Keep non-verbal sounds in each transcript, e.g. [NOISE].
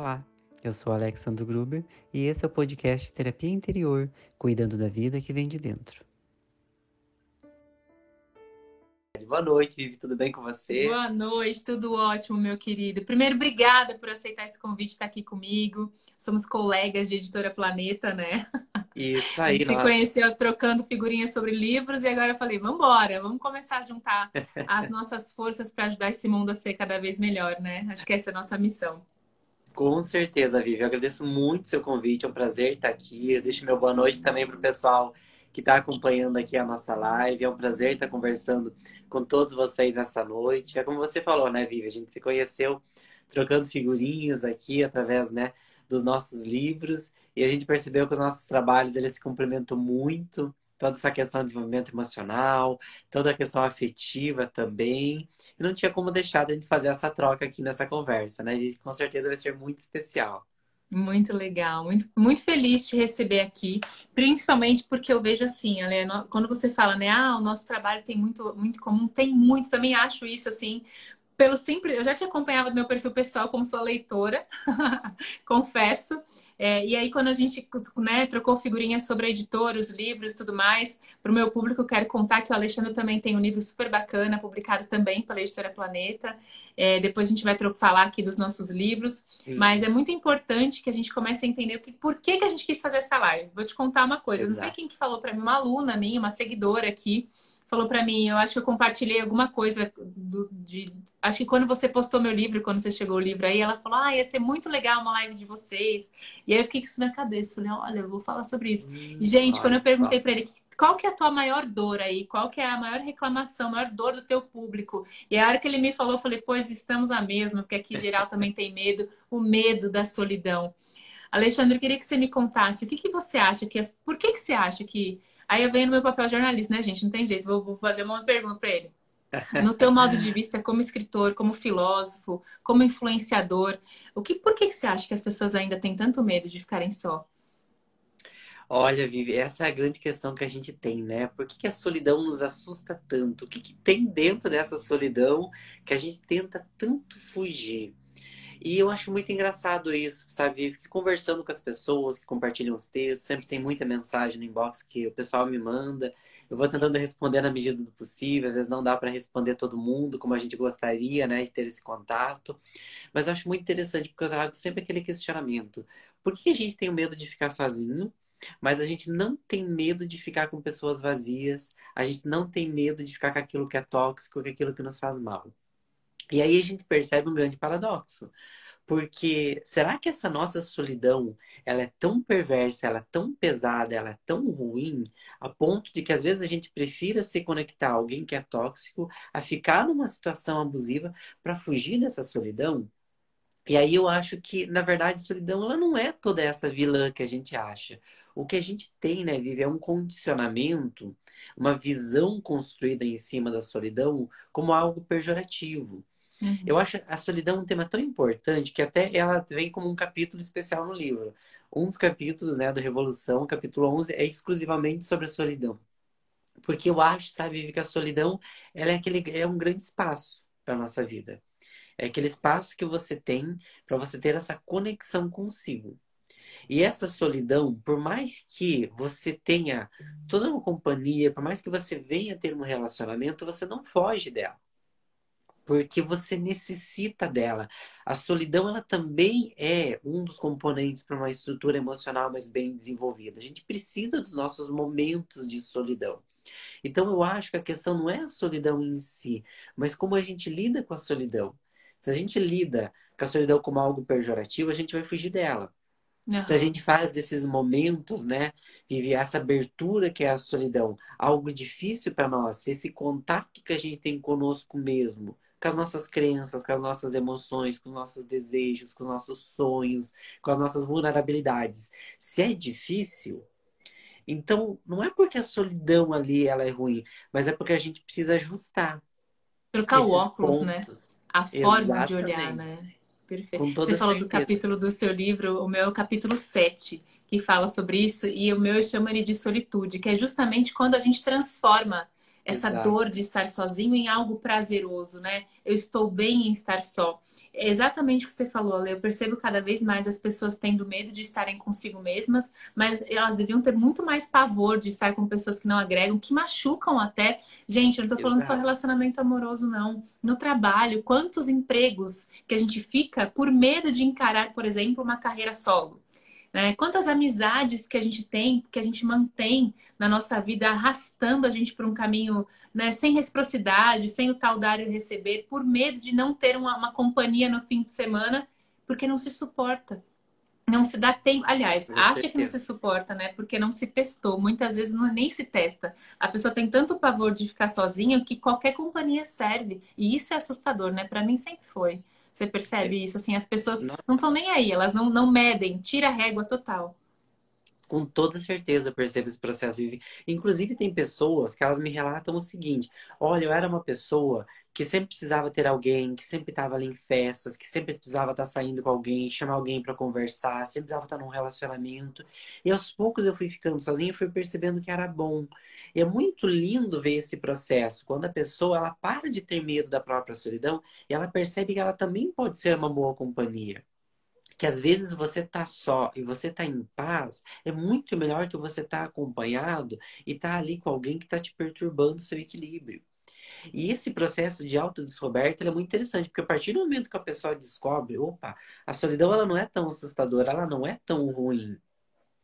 Olá, eu sou Alexandre Gruber e esse é o podcast Terapia Interior, cuidando da vida que vem de dentro. Boa noite, Vivi, tudo bem com você? Boa noite, tudo ótimo, meu querido. Primeiro, obrigada por aceitar esse convite, estar aqui comigo. Somos colegas de Editora Planeta, né? Isso aí, A gente se conheceu trocando figurinhas sobre livros e agora eu falei, vamos embora, vamos começar a juntar [LAUGHS] as nossas forças para ajudar esse mundo a ser cada vez melhor, né? Acho que essa é a nossa missão. Com certeza, Vivi. Eu agradeço muito o seu convite. É um prazer estar aqui. Existe meu boa noite também para o pessoal que está acompanhando aqui a nossa live. É um prazer estar conversando com todos vocês essa noite. É como você falou, né, Vivi? A gente se conheceu trocando figurinhas aqui através, né, dos nossos livros e a gente percebeu que os nossos trabalhos eles se complementam muito toda essa questão de desenvolvimento emocional, toda a questão afetiva também. E não tinha como deixar de fazer essa troca aqui nessa conversa, né? E com certeza vai ser muito especial. Muito legal, muito, muito feliz te receber aqui, principalmente porque eu vejo assim, Ale, quando você fala, né, ah, o nosso trabalho tem muito, muito comum, tem muito, também acho isso assim, pelo simples. Eu já te acompanhava do meu perfil pessoal como sua leitora, [LAUGHS] confesso. É, e aí, quando a gente né, trocou figurinhas sobre a editora, os livros e tudo mais, para o meu público, eu quero contar que o Alexandre também tem um livro super bacana, publicado também pela editora Planeta. É, depois a gente vai falar aqui dos nossos livros. Sim. Mas é muito importante que a gente comece a entender o que, por que, que a gente quis fazer essa live. Vou te contar uma coisa. Exato. Não sei quem que falou para mim, uma aluna minha, uma seguidora aqui falou para mim, eu acho que eu compartilhei alguma coisa do, de. Acho que quando você postou meu livro, quando você chegou o livro aí, ela falou: Ah, ia ser muito legal uma live de vocês. E aí eu fiquei com isso na cabeça. Falei, olha, eu vou falar sobre isso. Hum, e, gente, quando eu perguntei para ele qual que é a tua maior dor aí, qual que é a maior reclamação, a maior dor do teu público. E a hora que ele me falou, eu falei, pois estamos a mesma, porque aqui geral também tem medo, o medo da solidão. Alexandre, eu queria que você me contasse o que, que você acha que. Por que, que você acha que Aí eu venho no meu papel jornalista, né, gente? Não tem jeito, vou, vou fazer uma pergunta para ele. No teu modo de vista como escritor, como filósofo, como influenciador, o que, por que, que você acha que as pessoas ainda têm tanto medo de ficarem só? Olha, Vivi, essa é a grande questão que a gente tem, né? Por que, que a solidão nos assusta tanto? O que, que tem dentro dessa solidão que a gente tenta tanto fugir? E eu acho muito engraçado isso, sabe? Conversando com as pessoas que compartilham os textos, sempre tem muita mensagem no inbox que o pessoal me manda. Eu vou tentando responder na medida do possível, às vezes não dá para responder todo mundo como a gente gostaria, né, de ter esse contato. Mas eu acho muito interessante porque eu trago sempre aquele questionamento. Por que a gente tem o medo de ficar sozinho? Mas a gente não tem medo de ficar com pessoas vazias, a gente não tem medo de ficar com aquilo que é tóxico, com aquilo que nos faz mal. E aí a gente percebe um grande paradoxo. Porque será que essa nossa solidão, ela é tão perversa, ela é tão pesada, ela é tão ruim, a ponto de que às vezes a gente prefira se conectar a alguém que é tóxico, a ficar numa situação abusiva para fugir dessa solidão? E aí eu acho que, na verdade, solidão ela não é toda essa vilã que a gente acha. O que a gente tem, né, Vivi, é um condicionamento, uma visão construída em cima da solidão como algo pejorativo. Uhum. Eu acho a solidão um tema tão importante que até ela vem como um capítulo especial no livro. Um dos capítulos, né, do Revolução, capítulo 11, é exclusivamente sobre a solidão. Porque eu acho, sabe, que a solidão ela é, aquele, é um grande espaço para nossa vida. É aquele espaço que você tem para você ter essa conexão consigo. E essa solidão, por mais que você tenha toda uma companhia, por mais que você venha ter um relacionamento, você não foge dela porque você necessita dela. A solidão ela também é um dos componentes para uma estrutura emocional mais bem desenvolvida. A gente precisa dos nossos momentos de solidão. Então eu acho que a questão não é a solidão em si, mas como a gente lida com a solidão. Se a gente lida com a solidão como algo pejorativo, a gente vai fugir dela. Uhum. Se a gente faz desses momentos, né, vive essa abertura que é a solidão, algo difícil para nós, esse contato que a gente tem conosco mesmo, com as nossas crenças, com as nossas emoções, com os nossos desejos, com os nossos sonhos, com as nossas vulnerabilidades. Se é difícil, então não é porque a solidão ali ela é ruim, mas é porque a gente precisa ajustar. Trocar o óculos, né? pontos. né? A forma Exatamente. de olhar, né? Perfeito. Você falou certeza. do capítulo do seu livro, o meu é o capítulo 7, que fala sobre isso, e o meu eu chamo ele de solitude, que é justamente quando a gente transforma essa Exato. dor de estar sozinho em algo prazeroso, né? Eu estou bem em estar só. É exatamente o que você falou, Ale. Eu percebo cada vez mais as pessoas tendo medo de estarem consigo mesmas, mas elas deviam ter muito mais pavor de estar com pessoas que não agregam, que machucam até. Gente, eu não tô falando Exato. só relacionamento amoroso, não. No trabalho, quantos empregos que a gente fica por medo de encarar, por exemplo, uma carreira solo. Né? Quantas amizades que a gente tem, que a gente mantém na nossa vida, arrastando a gente por um caminho né, sem reciprocidade, sem o tal dar e receber, por medo de não ter uma, uma companhia no fim de semana, porque não se suporta. Não se dá tempo. Aliás, Com acha certeza. que não se suporta, né? Porque não se testou. Muitas vezes não, nem se testa. A pessoa tem tanto pavor de ficar sozinha que qualquer companhia serve. E isso é assustador, né? Para mim sempre foi. Você percebe isso? Assim, as pessoas não estão nem aí, elas não, não medem, tira a régua total. Com toda certeza percebo esse processo. Inclusive, tem pessoas que elas me relatam o seguinte: olha, eu era uma pessoa que sempre precisava ter alguém, que sempre estava ali em festas, que sempre precisava estar saindo com alguém, chamar alguém para conversar, sempre precisava estar num relacionamento. E aos poucos eu fui ficando sozinha e fui percebendo que era bom. E é muito lindo ver esse processo, quando a pessoa ela para de ter medo da própria solidão e ela percebe que ela também pode ser uma boa companhia que às vezes você tá só e você tá em paz, é muito melhor que você tá acompanhado e tá ali com alguém que tá te perturbando o seu equilíbrio. E esse processo de autodescoberta é muito interessante, porque a partir do momento que a pessoa descobre, opa, a solidão ela não é tão assustadora, ela não é tão ruim.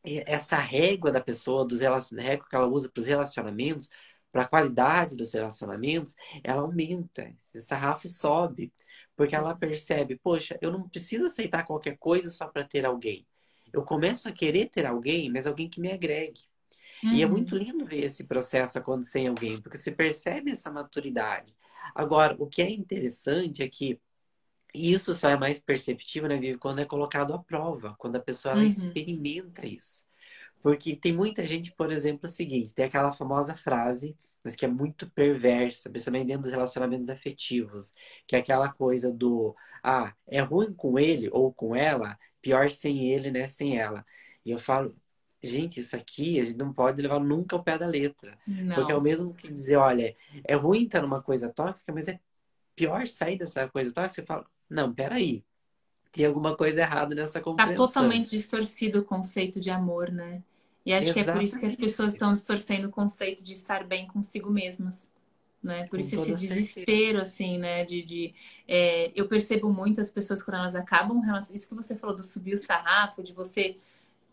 E essa régua da pessoa, dos régua que ela usa para os relacionamentos, para a qualidade dos relacionamentos, ela aumenta, esse sarrafo sobe, porque ela percebe, poxa, eu não preciso aceitar qualquer coisa só para ter alguém. Eu começo a querer ter alguém, mas alguém que me agregue. Uhum. E é muito uhum. lindo ver esse processo acontecer em alguém, porque você percebe essa maturidade. Agora, o que é interessante é que isso só é mais perceptível, né, Vivi, quando é colocado à prova, quando a pessoa ela uhum. experimenta isso. Porque tem muita gente, por exemplo, o seguinte, tem aquela famosa frase, mas que é muito perversa, principalmente dentro dos relacionamentos afetivos, que é aquela coisa do, ah, é ruim com ele ou com ela, pior sem ele, né, sem ela. E eu falo, gente, isso aqui a gente não pode levar nunca ao pé da letra. Não. Porque é o mesmo que dizer, olha, é ruim estar numa coisa tóxica, mas é pior sair dessa coisa tóxica. Você fala, não, peraí. Tem alguma coisa errada nessa compreensão. Tá totalmente distorcido o conceito de amor, né? E acho Exatamente. que é por isso que as pessoas estão distorcendo o conceito de estar bem consigo mesmas. Né? Por Com isso esse desespero, certeza. assim, né? De, de é, eu percebo muito as pessoas quando elas acabam isso que você falou do subir o sarrafo, de você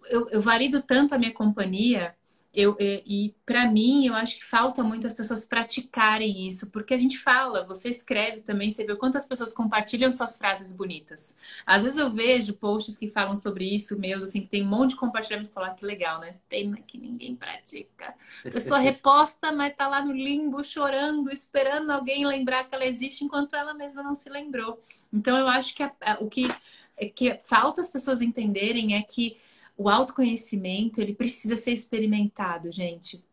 eu, eu varido tanto a minha companhia eu, e, e para mim, eu acho que falta muito as pessoas praticarem isso, porque a gente fala, você escreve também, você vê quantas pessoas compartilham suas frases bonitas. Às vezes eu vejo posts que falam sobre isso, meus, assim, que tem um monte de compartilhamento e falar ah, que legal, né? Tem que ninguém pratica. A pessoa [LAUGHS] reposta, mas tá lá no limbo, chorando, esperando alguém lembrar que ela existe, enquanto ela mesma não se lembrou. Então eu acho que a, a, o que, que falta as pessoas entenderem é que o autoconhecimento, ele precisa ser experimentado, gente.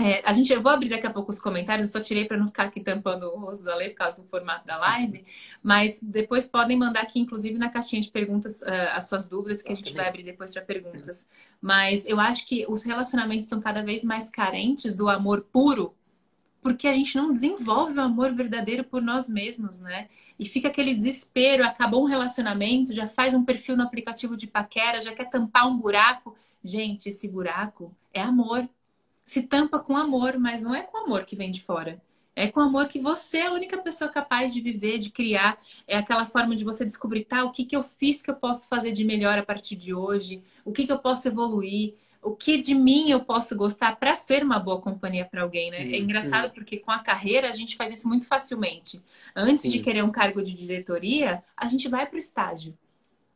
É, a gente, eu vou abrir daqui a pouco os comentários, eu só tirei para não ficar aqui tampando o rosto da lei por causa do formato da live, mas depois podem mandar aqui, inclusive, na caixinha de perguntas, uh, as suas dúvidas, que a gente vai abrir depois para perguntas. Mas eu acho que os relacionamentos são cada vez mais carentes do amor puro, porque a gente não desenvolve o amor verdadeiro por nós mesmos, né? E fica aquele desespero, acabou um relacionamento, já faz um perfil no aplicativo de paquera, já quer tampar um buraco. Gente, esse buraco é amor. Se tampa com amor, mas não é com amor que vem de fora. É com amor que você é a única pessoa capaz de viver, de criar. É aquela forma de você descobrir, tá, o que, que eu fiz que eu posso fazer de melhor a partir de hoje, o que, que eu posso evoluir o que de mim eu posso gostar para ser uma boa companhia para alguém, né? É engraçado porque com a carreira a gente faz isso muito facilmente. Antes Sim. de querer um cargo de diretoria, a gente vai para o estágio.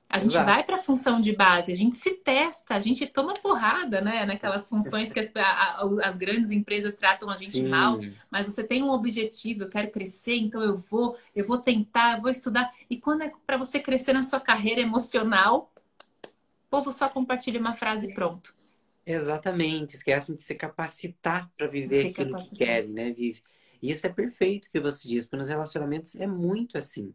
A gente Exato. vai para a função de base, a gente se testa, a gente toma porrada, né? Naquelas funções que as, a, as grandes empresas tratam a gente Sim. mal, mas você tem um objetivo, eu quero crescer, então eu vou, eu vou tentar, eu vou estudar. E quando é para você crescer na sua carreira emocional, o povo só compartilha uma frase e pronto. Exatamente, esquecem de se capacitar para viver se aquilo capacitar. que querem, né, Vive? E isso é perfeito que você diz, porque nos relacionamentos é muito assim.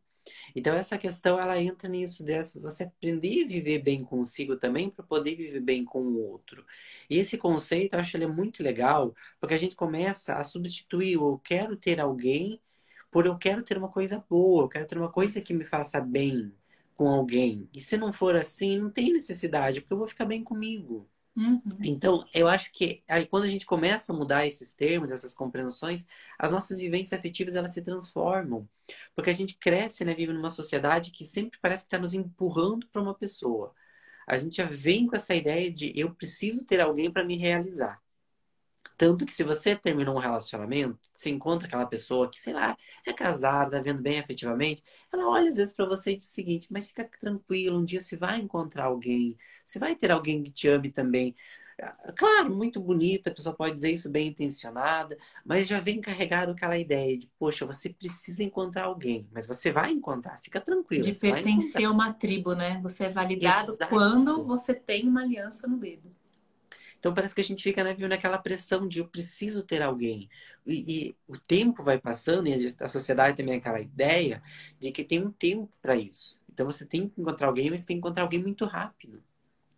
Então essa questão ela entra nisso dessa você aprender a viver bem consigo também para poder viver bem com o outro. E esse conceito eu acho ele é muito legal, porque a gente começa a substituir o eu quero ter alguém por eu quero ter uma coisa boa, eu quero ter uma coisa que me faça bem com alguém. E se não for assim, não tem necessidade, porque eu vou ficar bem comigo. Uhum. Então, eu acho que aí, quando a gente começa a mudar esses termos, essas compreensões, as nossas vivências afetivas elas se transformam. Porque a gente cresce, né, vive numa sociedade que sempre parece que está nos empurrando para uma pessoa. A gente já vem com essa ideia de eu preciso ter alguém para me realizar. Tanto que se você terminou um relacionamento, você encontra aquela pessoa que, sei lá, é casada, tá vendo bem afetivamente, ela olha às vezes para você e diz o seguinte, mas fica tranquilo, um dia você vai encontrar alguém, você vai ter alguém que te ame também. Ah, claro, muito bonita, a pessoa pode dizer isso bem intencionada, mas já vem carregado aquela ideia de, poxa, você precisa encontrar alguém, mas você vai encontrar, fica tranquilo. De pertencer a uma tribo, né? Você é validado Exato. quando você tem uma aliança no dedo. Então parece que a gente fica né, naquela pressão de eu preciso ter alguém. E, e, o tempo vai passando e a sociedade também tem aquela ideia de que tem um tempo para isso. Então você tem que encontrar alguém, mas tem que encontrar alguém muito rápido.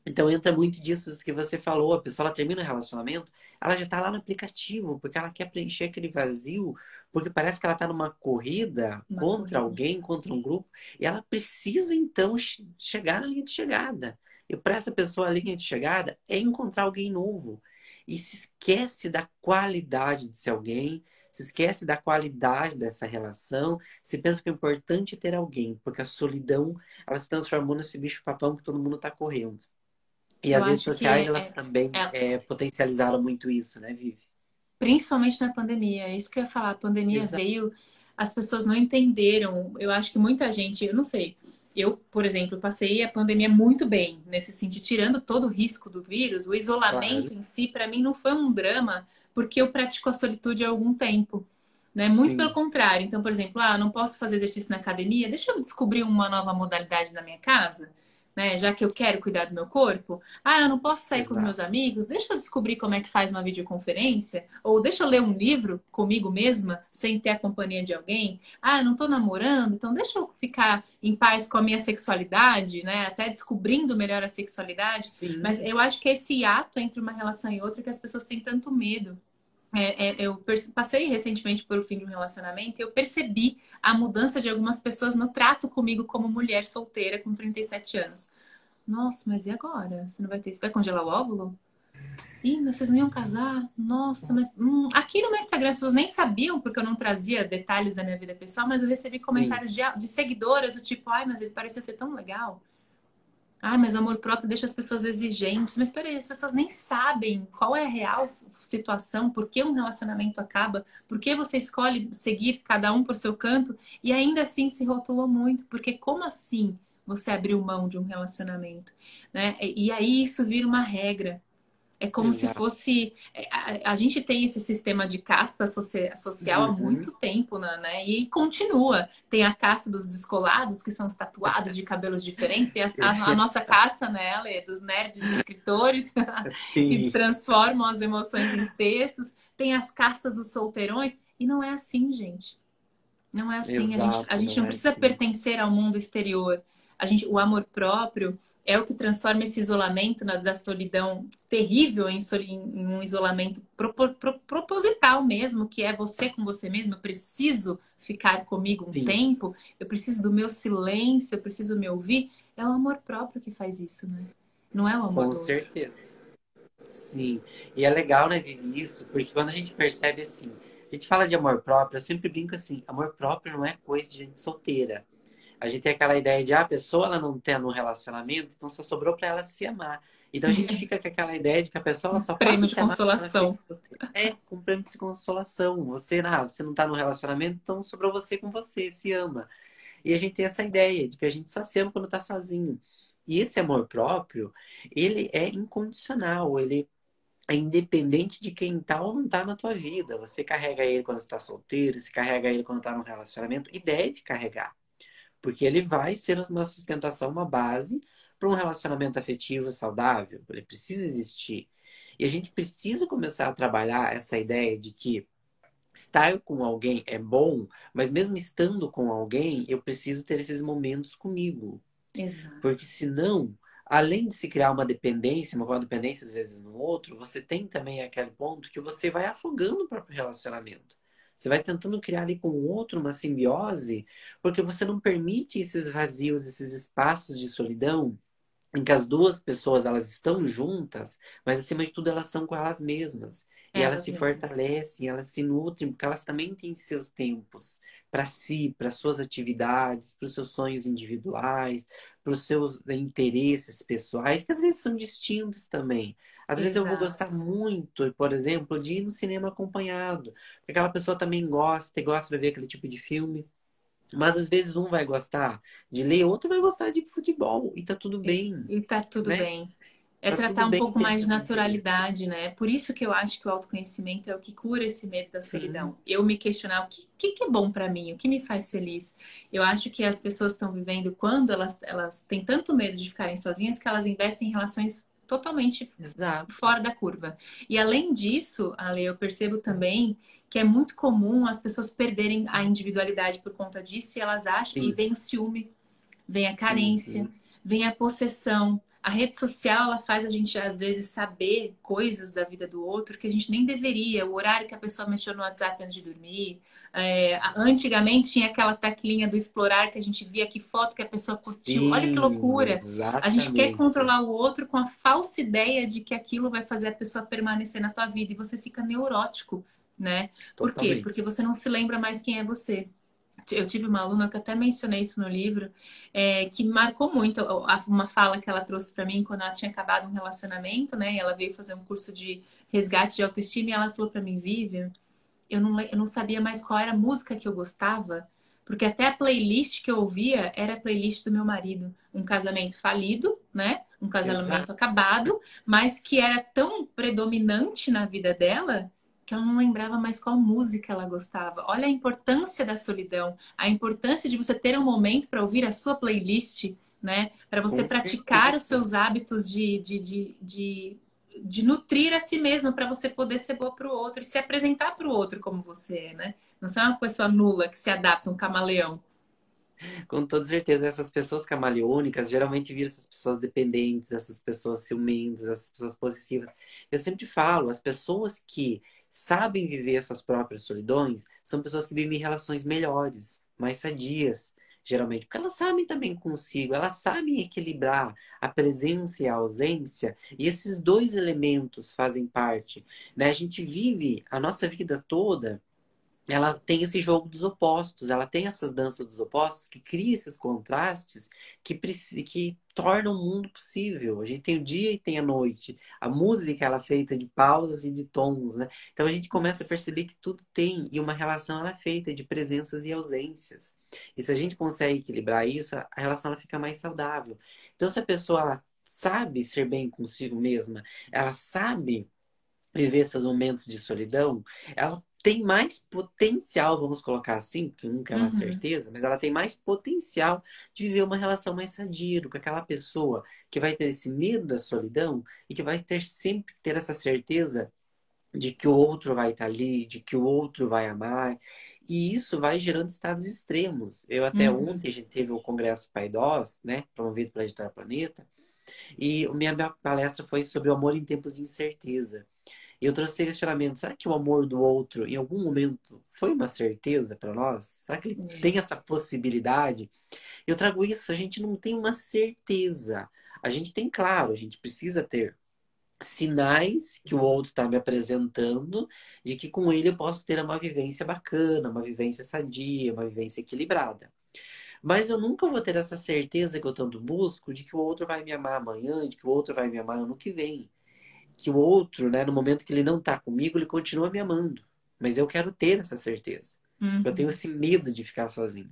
Então entra muito disso que você falou, a pessoa ela termina o relacionamento, ela já está lá no aplicativo, porque ela quer preencher aquele vazio, porque parece que ela está numa corrida Uma contra corrida. alguém, contra um grupo, e ela precisa então chegar na linha de chegada. E para essa pessoa, a linha de chegada é encontrar alguém novo. E se esquece da qualidade de ser alguém, se esquece da qualidade dessa relação, se pensa que é importante ter alguém, porque a solidão ela se transformou nesse bicho-papão que todo mundo está correndo. E Eu as redes sociais, elas é, também é... É, potencializaram muito isso, né, Vivi? Principalmente na pandemia. É isso que eu ia falar. A pandemia Exato. veio, as pessoas não entenderam. Eu acho que muita gente, eu não sei, eu, por exemplo, passei a pandemia muito bem nesse sentido, tirando todo o risco do vírus, o isolamento claro. em si, para mim, não foi um drama, porque eu pratico a solitude há algum tempo. Né? Muito Sim. pelo contrário. Então, por exemplo, ah, não posso fazer exercício na academia, deixa eu descobrir uma nova modalidade na minha casa né? Já que eu quero cuidar do meu corpo. Ah, eu não posso sair Exato. com os meus amigos. Deixa eu descobrir como é que faz uma videoconferência. Ou deixa eu ler um livro comigo mesma, sem ter a companhia de alguém. Ah, eu não tô namorando, então deixa eu ficar em paz com a minha sexualidade, né? Até descobrindo melhor a sexualidade. Sim. Mas eu acho que esse ato entre uma relação e outra que as pessoas têm tanto medo. É, é, eu passei recentemente por o fim de um relacionamento e eu percebi a mudança de algumas pessoas no trato comigo como mulher solteira com 37 anos. Nossa, mas e agora? Você não vai ter. Vai congelar o óvulo? Ih, mas vocês não iam casar? Nossa, mas. Hum, aqui no meu Instagram as pessoas nem sabiam, porque eu não trazia detalhes da minha vida pessoal, mas eu recebi comentários de, de seguidoras do tipo, ai, mas ele parecia ser tão legal. Ah, mas amor próprio deixa as pessoas exigentes. Mas peraí, as pessoas nem sabem qual é a real situação, por que um relacionamento acaba, por que você escolhe seguir cada um por seu canto e ainda assim se rotulou muito. Porque como assim você abriu mão de um relacionamento? Né? E aí isso vira uma regra. É como Exato. se fosse. É, a, a, gente tem esse sistema de casta social uhum. há muito tempo, né, né? E continua. Tem a casta dos descolados, que são os tatuados de cabelos diferentes. Tem a, a, a nossa [LAUGHS] casta, né, Lê, dos nerds escritores, [LAUGHS] que transformam as emoções em textos. Tem as castas dos solteirões. E não é assim, gente. Não é assim. Exato, a gente, a gente não, não é precisa assim. pertencer ao mundo exterior a gente, o amor próprio é o que transforma esse isolamento na, da solidão terrível em, em um isolamento pro, pro, proposital mesmo, que é você com você mesmo. Eu preciso ficar comigo um Sim. tempo, eu preciso do meu silêncio, eu preciso me ouvir. É o amor próprio que faz isso, né? Não é o amor Com certeza. Sim. E é legal, né, Vivi, isso, porque quando a gente percebe assim, a gente fala de amor próprio, eu sempre brinco assim, amor próprio não é coisa de gente solteira a gente tem aquela ideia de ah, a pessoa ela não tem no relacionamento, então só sobrou para ela se amar. Então a gente [LAUGHS] fica com aquela ideia de que a pessoa ela só prêmio de consolação. É, com prêmio de consolação. Você, ah, você não tá no relacionamento, então sobrou você com você, se ama. E a gente tem essa ideia de que a gente só se ama quando tá sozinho. E esse amor próprio, ele é incondicional, ele é independente de quem tá ou não tá na tua vida. Você carrega ele quando está solteiro, você carrega ele quando tá no relacionamento e deve carregar. Porque ele vai ser uma sustentação, uma base para um relacionamento afetivo saudável. Ele precisa existir. E a gente precisa começar a trabalhar essa ideia de que estar com alguém é bom, mas mesmo estando com alguém, eu preciso ter esses momentos comigo. Exato. Porque senão, além de se criar uma dependência, uma dependência às vezes no outro, você tem também aquele ponto que você vai afogando o próprio relacionamento. Você vai tentando criar ali com o outro uma simbiose, porque você não permite esses vazios, esses espaços de solidão em que as duas pessoas elas estão juntas, mas acima de tudo elas estão com elas mesmas. E elas, elas se fortalecem, elas se nutrem, porque elas também têm seus tempos para si, para suas atividades, para os seus sonhos individuais, para os seus interesses pessoais, que às vezes são distintos também. Às Exato. vezes eu vou gostar muito, por exemplo, de ir no cinema acompanhado, porque aquela pessoa também gosta e gosta de ver aquele tipo de filme. Mas às vezes um vai gostar de ler, outro vai gostar de futebol. E tá tudo bem. E, e tá tudo né? bem. É tá tratar um pouco mais de naturalidade, né? Por isso que eu acho que o autoconhecimento é o que cura esse medo da solidão. Sim. Eu me questionar o que, que, que, é bom para mim, o que me faz feliz. Eu acho que as pessoas estão vivendo quando elas, elas têm tanto medo de ficarem sozinhas que elas investem em relações totalmente Exato. fora da curva. E além disso, Ale, eu percebo também que é muito comum as pessoas perderem a individualidade por conta disso e elas acham, Sim. e vem o ciúme, vem a carência, Sim. vem a possessão. A rede social ela faz a gente às vezes saber coisas da vida do outro que a gente nem deveria. O horário que a pessoa mexeu no WhatsApp antes de dormir. É, antigamente tinha aquela teclinha do explorar que a gente via que foto que a pessoa curtiu. Sim, Olha que loucura! Exatamente. A gente quer controlar o outro com a falsa ideia de que aquilo vai fazer a pessoa permanecer na tua vida e você fica neurótico, né? Por quê? Porque você não se lembra mais quem é você eu tive uma aluna que até mencionei isso no livro, é, que marcou muito uma fala que ela trouxe para mim quando ela tinha acabado um relacionamento, né? E ela veio fazer um curso de resgate de autoestima e ela falou para mim, Vivian, eu não, eu não sabia mais qual era a música que eu gostava, porque até a playlist que eu ouvia era a playlist do meu marido. Um casamento falido, né? Um casamento Exato. acabado, mas que era tão predominante na vida dela que ela não lembrava mais qual música ela gostava. Olha a importância da solidão, a importância de você ter um momento para ouvir a sua playlist, né? Para você Com praticar certeza. os seus hábitos de, de, de, de, de nutrir a si mesma, para você poder ser boa para o outro e se apresentar para o outro como você é, né? Não ser uma pessoa nula que se adapta, um camaleão. Com toda certeza, essas pessoas camaleônicas geralmente viram essas pessoas dependentes, essas pessoas ciumentas, essas pessoas possessivas. Eu sempre falo, as pessoas que sabem viver suas próprias solidões são pessoas que vivem relações melhores, mais sadias, geralmente, porque elas sabem também consigo, elas sabem equilibrar a presença e a ausência, e esses dois elementos fazem parte. Né? A gente vive a nossa vida toda ela tem esse jogo dos opostos, ela tem essas danças dos opostos que cria esses contrastes que, que tornam o mundo possível. A gente tem o dia e tem a noite. A música ela é feita de pausas e de tons, né? Então a gente começa a perceber que tudo tem e uma relação ela é feita de presenças e ausências. E se a gente consegue equilibrar isso, a relação ela fica mais saudável. Então se a pessoa ela sabe ser bem consigo mesma, ela sabe viver esses momentos de solidão, ela tem mais potencial, vamos colocar assim, porque nunca é uma uhum. certeza, mas ela tem mais potencial de viver uma relação mais sadia com aquela pessoa que vai ter esse medo da solidão e que vai ter sempre ter essa certeza de que o outro vai estar ali, de que o outro vai amar. E isso vai gerando estados extremos. Eu até uhum. ontem a gente teve o Congresso Paidós, né, promovido pela Editora Planeta, e minha palestra foi sobre o amor em tempos de incerteza. E eu trouxe questionamento: será que o amor do outro, em algum momento, foi uma certeza para nós? Será que ele é. tem essa possibilidade? Eu trago isso, a gente não tem uma certeza. A gente tem, claro, a gente precisa ter sinais que o outro está me apresentando de que com ele eu posso ter uma vivência bacana, uma vivência sadia, uma vivência equilibrada. Mas eu nunca vou ter essa certeza que eu tanto busco de que o outro vai me amar amanhã, de que o outro vai me amar ano que vem que o outro, né, no momento que ele não tá comigo, ele continua me amando. Mas eu quero ter essa certeza. Uhum. Eu tenho esse medo de ficar sozinho.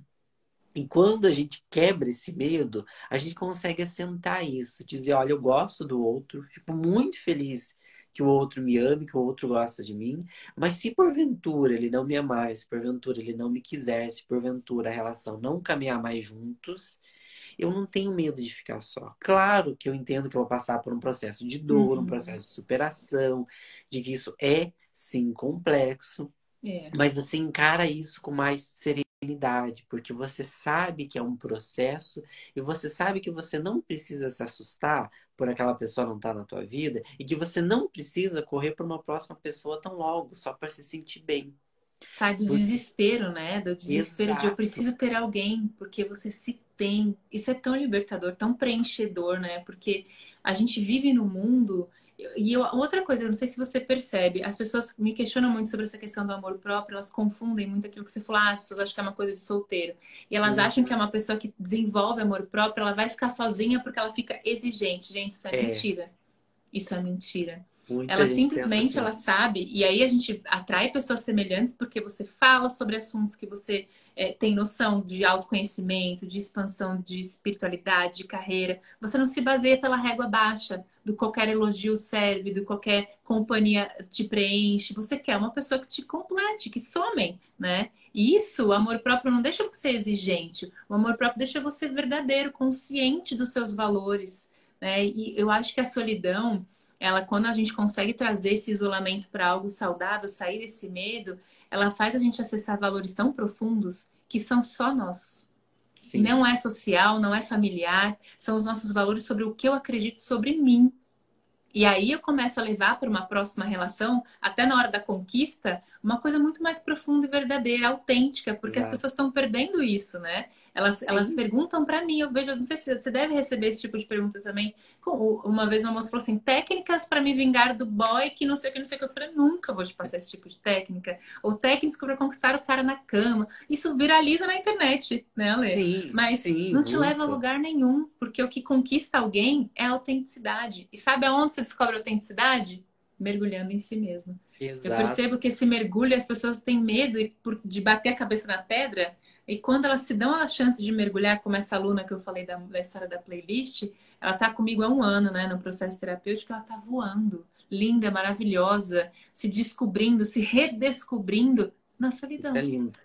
E quando a gente quebra esse medo, a gente consegue assentar isso, dizer, olha, eu gosto do outro, fico muito feliz que o outro me ame, que o outro gosta de mim, mas se porventura ele não me amar, se porventura ele não me quiser, se porventura a relação não caminhar mais juntos, eu não tenho medo de ficar só. Claro que eu entendo que eu vou passar por um processo de dor, uhum. um processo de superação, de que isso é sim complexo, É. Mas você encara isso com mais serenidade, porque você sabe que é um processo e você sabe que você não precisa se assustar por aquela pessoa não estar na tua vida e que você não precisa correr para uma próxima pessoa tão logo, só para se sentir bem. Sai do Porque- desespero, né? Do desespero de eu Exato. preciso ter alguém, porque você se tem. Isso é tão libertador, tão preenchedor, né? Porque a gente vive no mundo. E eu- outra coisa, eu não sei se você percebe, as pessoas me questionam muito sobre essa questão do amor próprio, elas confundem muito aquilo que você falou, ah, as pessoas acham que é uma coisa de solteiro. E elas Uhum. acham que é uma pessoa que desenvolve amor próprio, ela vai ficar sozinha porque ela fica exigente. Gente, isso é, É. mentira. Isso é mentira. Muita Ela simplesmente pensa ela assim. sabe, e aí a gente atrai pessoas semelhantes porque você fala sobre assuntos que você é, tem noção de autoconhecimento, de expansão de espiritualidade, de carreira. Você não se baseia pela régua baixa, do qualquer elogio serve, do qualquer companhia te preenche. Você quer uma pessoa que te complete, que somem, né? E isso, o amor próprio não deixa você exigente. O amor próprio deixa você verdadeiro, consciente dos seus valores, né? E eu acho que a solidão ela quando a gente consegue trazer esse isolamento para algo saudável, sair desse medo, ela faz a gente acessar valores tão profundos que são só nossos. Sim. Não é social, não é familiar, são os nossos valores sobre o que eu acredito sobre mim. E aí eu começo a levar para uma próxima relação, até na hora da conquista, uma coisa muito mais profunda e verdadeira, autêntica, porque as Exato. pessoas estão perdendo isso, né? Elas, elas perguntam para mim, eu vejo, não sei se você deve receber esse tipo de pergunta também. Uma vez uma moça falou assim: técnicas para me vingar do boy que não sei o que, não sei o que. Eu falei: nunca vou te passar esse tipo de técnica. Ou técnicas para conquistar o cara na cama. Isso viraliza na internet, né, Ale? Sim, Mas sim, não te leva a muito. lugar nenhum, porque o que conquista alguém é a autenticidade. E sabe aonde você descobre a autenticidade? Mergulhando em si mesmo. Eu Exato. percebo que esse mergulho, as pessoas têm medo de bater a cabeça na pedra, e quando elas se dão a chance de mergulhar, como essa aluna que eu falei da, da história da playlist, ela tá comigo há um ano, né, no processo terapêutico, ela tá voando, linda, maravilhosa, se descobrindo, se redescobrindo na solidão. Isso é lindo.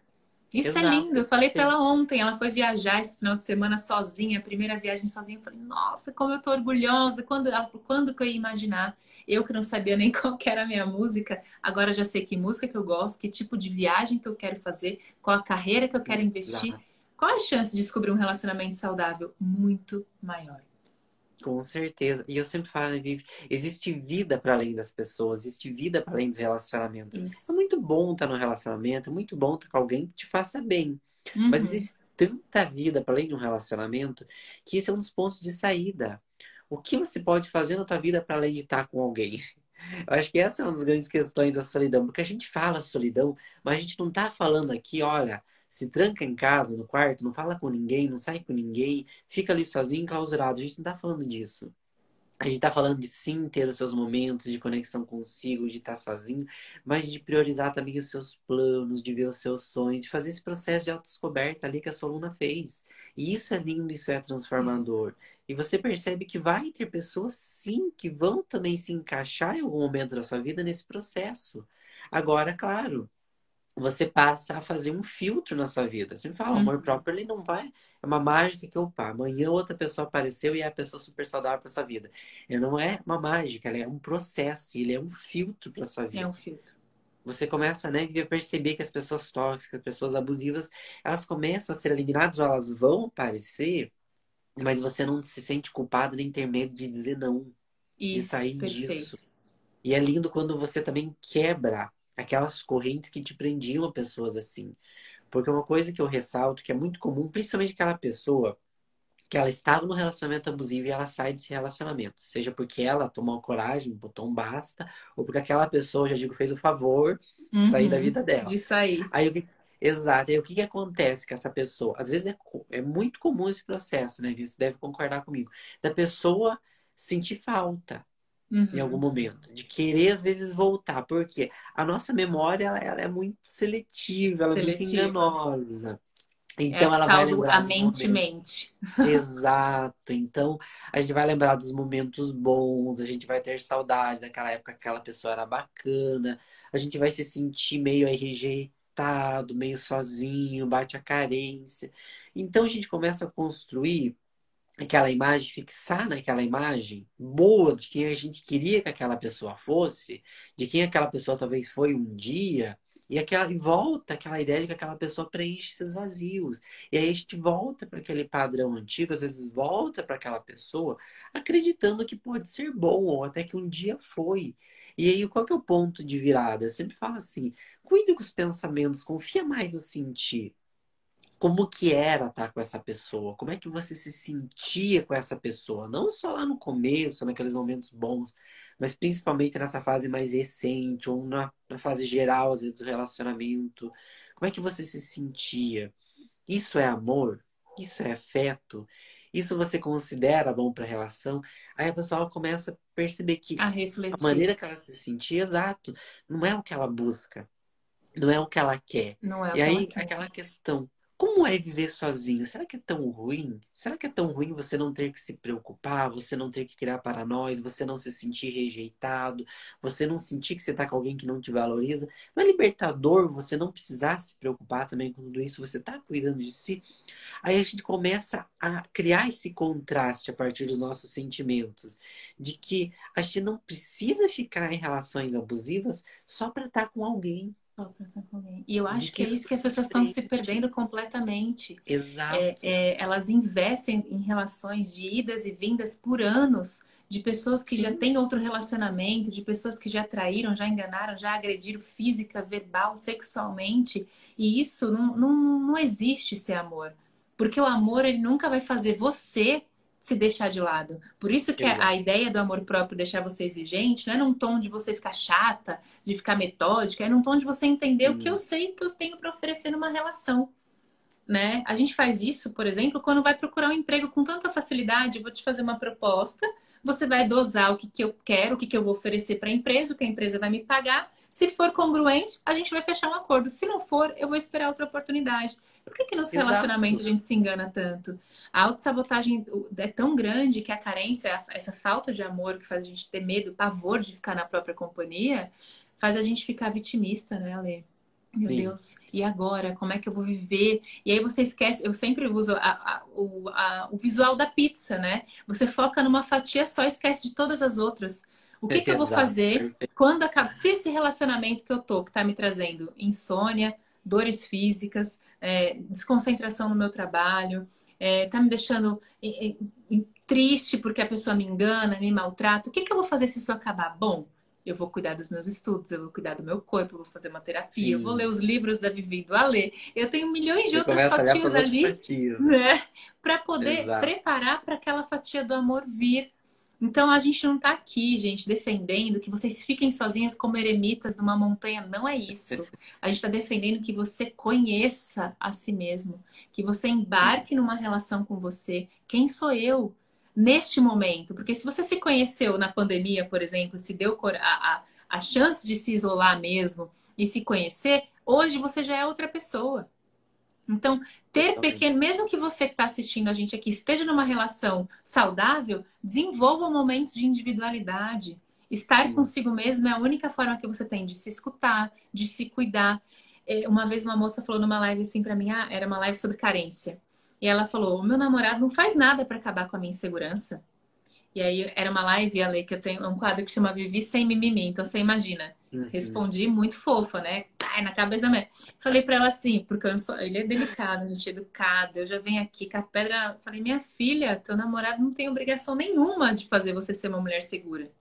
Isso Exato. é lindo. Eu falei pra Sim. ela ontem, ela foi viajar esse final de semana sozinha, a primeira viagem sozinha. Eu falei, nossa, como eu tô orgulhosa. Quando, ela quando que eu ia imaginar? Eu que não sabia nem [LAUGHS] qual que era a minha música, agora já sei que música que eu gosto, que tipo de viagem que eu quero fazer, qual a carreira que eu quero investir. Exato. Qual a chance de descobrir um relacionamento saudável? Muito maior. Com certeza. E eu sempre falo, né, Vivi, existe vida para além das pessoas, existe vida para além dos relacionamentos. É Isso. muito bom estar no relacionamento, é muito bom estar com alguém que te faça bem. Mas Uhum. existe tanta vida para além de um relacionamento que esse é um dos pontos de saída. O que você pode fazer na tua vida para além de estar com alguém? [LAUGHS] Eu acho que essa é uma das grandes questões da solidão, porque a gente fala solidão, mas a gente não tá falando aqui, olha, se tranca em casa, no quarto, não fala com ninguém, não sai com ninguém, fica ali sozinho, enclausurado. A gente não tá falando disso. A gente tá falando de sim ter os seus momentos de conexão consigo, de estar sozinho, mas de priorizar também os seus planos, de ver os seus sonhos, de fazer esse processo de autodescoberta ali que a sua aluna fez. E isso é lindo, isso é transformador. E você percebe que vai ter pessoas, sim, que vão também se encaixar em algum momento da sua vida nesse processo. Agora, claro, você passa a fazer um filtro na sua vida. Você me fala, o amor Uhum. próprio, ele não vai. É uma mágica que, opa, amanhã outra pessoa apareceu e é a pessoa super saudável para sua vida. Ele não é uma mágica, ele é um processo, ele é um filtro para sua vida É um filtro. você começa né, a perceber que as pessoas tóxicas, as pessoas abusivas, elas começam a ser eliminadas ou elas vão aparecer, mas você não se sente culpado nem ter medo de dizer não, de Isso, sair perfeito. disso. E é lindo quando você também quebra aquelas correntes que te prendiam a pessoas assim. Porque uma coisa que eu ressalto, que é muito comum, principalmente aquela pessoa que ela estava no relacionamento abusivo e ela sai desse relacionamento. Seja porque ela tomou coragem, botou um basta, ou porque aquela pessoa, já digo, fez o favor de sair da Uhum. vida dela. De sair. Aí, o que- exato. Aí o que que acontece com essa pessoa? Às vezes é, é muito comum esse processo, né? Você deve concordar comigo. Da pessoa sentir falta em algum Uhum. momento, de querer às vezes voltar, porque a nossa memória ela, ela é muito seletiva, ela é muito Seletiva. enganosa. É Então a ela vai lembrar a mente mente. [LAUGHS] Exato. Então, a gente vai lembrar dos momentos bons, a gente vai ter saudade daquela época que aquela pessoa era bacana, a gente vai se sentir meio rejeitado, meio sozinho, bate a carência. Então, a gente começa a construir aquela imagem, fixar naquela imagem boa de quem a gente queria que aquela pessoa fosse, de quem aquela pessoa talvez foi um dia, E, aquela, e volta aquela ideia de que aquela pessoa preenche esses vazios. E aí a gente volta para aquele padrão antigo, às vezes volta para aquela pessoa acreditando que pode ser bom, ou até que um dia foi. E aí, qual que é o ponto de virada? Eu sempre falo assim: cuide com os pensamentos, confia mais no sentir como que era estar com essa pessoa, como é que você se sentia com essa pessoa, não só lá no começo, naqueles momentos bons, mas principalmente nessa fase mais recente, ou na, na fase geral, às vezes, do relacionamento. Como é que você se sentia? Isso é amor? Isso é afeto? Isso você considera bom para a relação? Aí a pessoa começa a perceber que a, a maneira que ela se sentia, exato, não é o que ela busca, não é o que ela quer. Não é e aí, quer. aquela questão, como é viver sozinho? Será que é tão ruim? Será que é tão ruim você não ter que se preocupar, você não ter que criar paranoia, você não se sentir rejeitado, você não sentir que você está com alguém que não te valoriza? Não é libertador você não precisar se preocupar também com tudo isso, você está cuidando de si? Aí a gente começa a criar esse contraste a partir dos nossos sentimentos, de que a gente não precisa ficar em relações abusivas só para estar tá com alguém. Só estar com alguém. E eu acho que, que é isso que as pessoas estão se perdendo completamente. Exato. É, é, elas investem em relações de idas e vindas por anos de pessoas que Sim. já têm outro relacionamento, de pessoas que já traíram, já enganaram, já agrediram física, verbal, sexualmente. E isso não, não, não existe ser amor. Porque o amor, ele nunca vai fazer você se deixar de lado. Por isso que Exato. a ideia do amor próprio deixar você exigente não é num tom de você ficar chata, de ficar metódica, é num tom de você entender hum. o que eu sei que eu tenho para oferecer numa relação. Né? A gente faz isso, por exemplo, quando vai procurar um emprego com tanta facilidade, eu vou te fazer uma proposta, você vai dosar o que, que eu quero, o que, que eu vou oferecer para a empresa, o que a empresa vai me pagar. Se for congruente, a gente vai fechar um acordo. Se não for, eu vou esperar outra oportunidade. Por que, que nos Exato. relacionamentos a gente se engana tanto? A autossabotagem é tão grande que a carência, essa falta de amor que faz a gente ter medo, pavor de ficar na própria companhia, faz a gente ficar vitimista, né, Ale? Meu Sim. Deus, e agora? Como é que eu vou viver? E aí você esquece, eu sempre uso a, a, o, a, o visual da pizza, né? Você foca numa fatia só, esquece de todas as outras. O que, é que eu vou fazer quando acaba? Se esse relacionamento que eu tô, que tá me trazendo insônia, dores físicas, é, desconcentração no meu trabalho, é, tá me deixando triste porque a pessoa me engana, me maltrata. O que, que eu vou fazer se isso acabar? Bom, eu vou cuidar dos meus estudos, eu vou cuidar do meu corpo, eu vou fazer uma terapia, Sim. eu vou ler os livros da Vivi do Alê. Eu tenho milhões de Você outras fatias ali, né? Para poder Exato. preparar para aquela fatia do amor vir. Então a gente não está aqui, gente, defendendo que vocês fiquem sozinhas como eremitas numa montanha. Não é isso. [LAUGHS] A gente está defendendo que você conheça a si mesmo, que você embarque numa relação com você. Quem sou eu neste momento? Porque se você se conheceu na pandemia, por exemplo, se deu a, a, a chance de se isolar mesmo e se conhecer, hoje você já é outra pessoa. Então, ter pequeno, mesmo que você que está assistindo a gente aqui esteja numa relação saudável, desenvolva momentos de individualidade. Estar Sim. consigo mesmo é a única forma que você tem de se escutar, de se cuidar. É, uma vez uma moça falou numa live assim para mim, ah, era uma live sobre carência. E ela falou: "O meu namorado não faz nada para acabar com a minha insegurança". E aí era uma live, Ale, que eu tenho um quadro que chama Vivi sem mimimi. Então você imagina. Uhum. Respondi muito fofa, né? Ai, na cabeça mesmo. Falei para ela assim, porque eu sou... ele é delicado, gente, educado. Eu já venho aqui com a pedra. Falei, minha filha, teu namorado não tem obrigação nenhuma de fazer você ser uma mulher segura.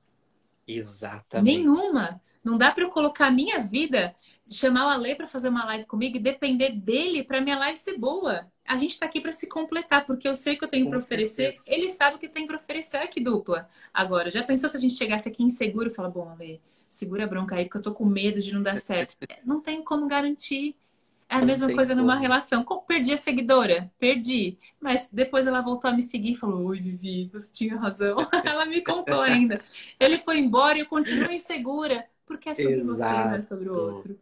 Exatamente. Nenhuma. Não dá para eu colocar a minha vida, chamar o Ale para fazer uma live comigo e depender dele para minha live ser boa a gente está aqui para se completar, porque eu sei que eu tenho para oferecer, ele sabe o que tem para oferecer. Olha que dupla. Agora, já pensou se a gente chegasse aqui inseguro e falar, bom, Ale, segura a bronca aí, porque eu tô com medo de não dar certo. É, [LAUGHS] não tem como garantir. É a não mesma coisa como. numa relação. Perdi a seguidora? Perdi. Mas depois ela voltou a me seguir e falou: Oi, Vivi, você tinha razão. [LAUGHS] ela me contou ainda. Ele foi embora e eu continuo insegura. Porque é sobre Exato. você, não é sobre o outro.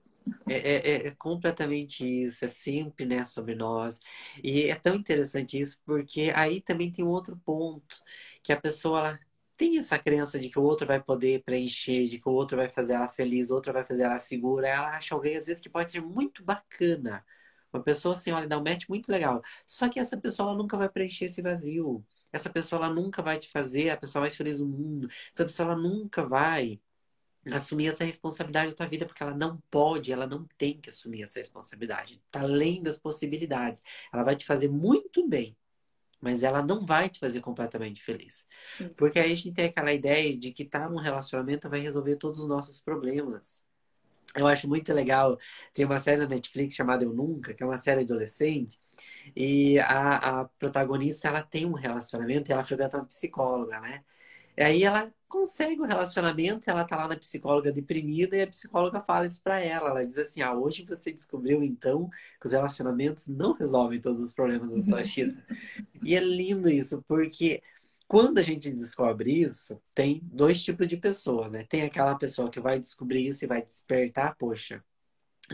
É, é, é, completamente isso, é sempre né, sobre nós. E é tão interessante isso, porque aí também tem um outro ponto, que a pessoa ela tem essa crença de que o outro vai poder preencher, de que o outro vai fazer ela feliz, o outro vai fazer ela segura. Ela acha alguém, às vezes, que pode ser muito bacana. Uma pessoa assim, olha, dá um match muito legal. Só que essa pessoa ela nunca vai preencher esse vazio. Essa pessoa ela nunca vai te fazer a pessoa mais feliz do mundo. Essa pessoa ela nunca vai assumir essa responsabilidade da tua vida, porque ela não pode, ela não tem que assumir essa responsabilidade. Tá além das possibilidades. Ela vai te fazer muito bem, mas ela não vai te fazer completamente feliz. Isso. Porque aí a gente tem aquela ideia de que estar tá num relacionamento vai resolver todos os nossos problemas. Eu acho muito legal. Tem uma série na Netflix chamada Eu Nunca, que é uma série adolescente, e a, a protagonista ela tem um relacionamento e ela frequenta uma psicóloga, né? E aí ela consegue o relacionamento, ela tá lá na psicóloga deprimida e a psicóloga fala isso para ela. Ela diz assim: "Ah, hoje você descobriu então que os relacionamentos não resolvem todos os problemas da sua [LAUGHS] vida". e é lindo isso, porque quando a gente descobre isso, tem dois tipos de pessoas, né? Tem aquela pessoa que vai descobrir isso e vai despertar, poxa,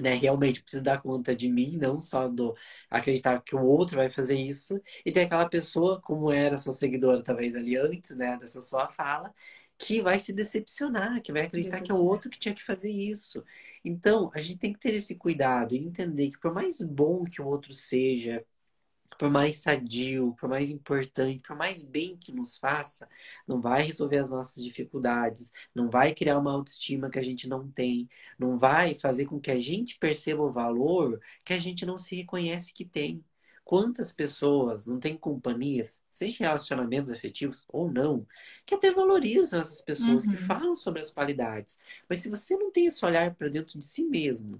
né, realmente precisa dar conta de mim, não só do acreditar que o outro vai fazer isso. E tem aquela pessoa, como era sua seguidora talvez ali antes, né, dessa sua fala, que vai se decepcionar, que vai acreditar que é o outro que tinha que fazer isso. Então, a gente tem que ter esse cuidado e entender que por mais bom que o outro seja, por mais sadio, por mais importante, por mais bem que nos faça, não vai resolver as nossas dificuldades, não vai criar uma autoestima que a gente não tem, não vai fazer com que a gente perceba o valor que a gente não se reconhece que tem. Quantas pessoas não têm companhias, seja relacionamentos afetivos ou não, que até valorizam essas pessoas, uhum. que falam sobre as qualidades. Mas se você não tem esse olhar para dentro de si mesmo,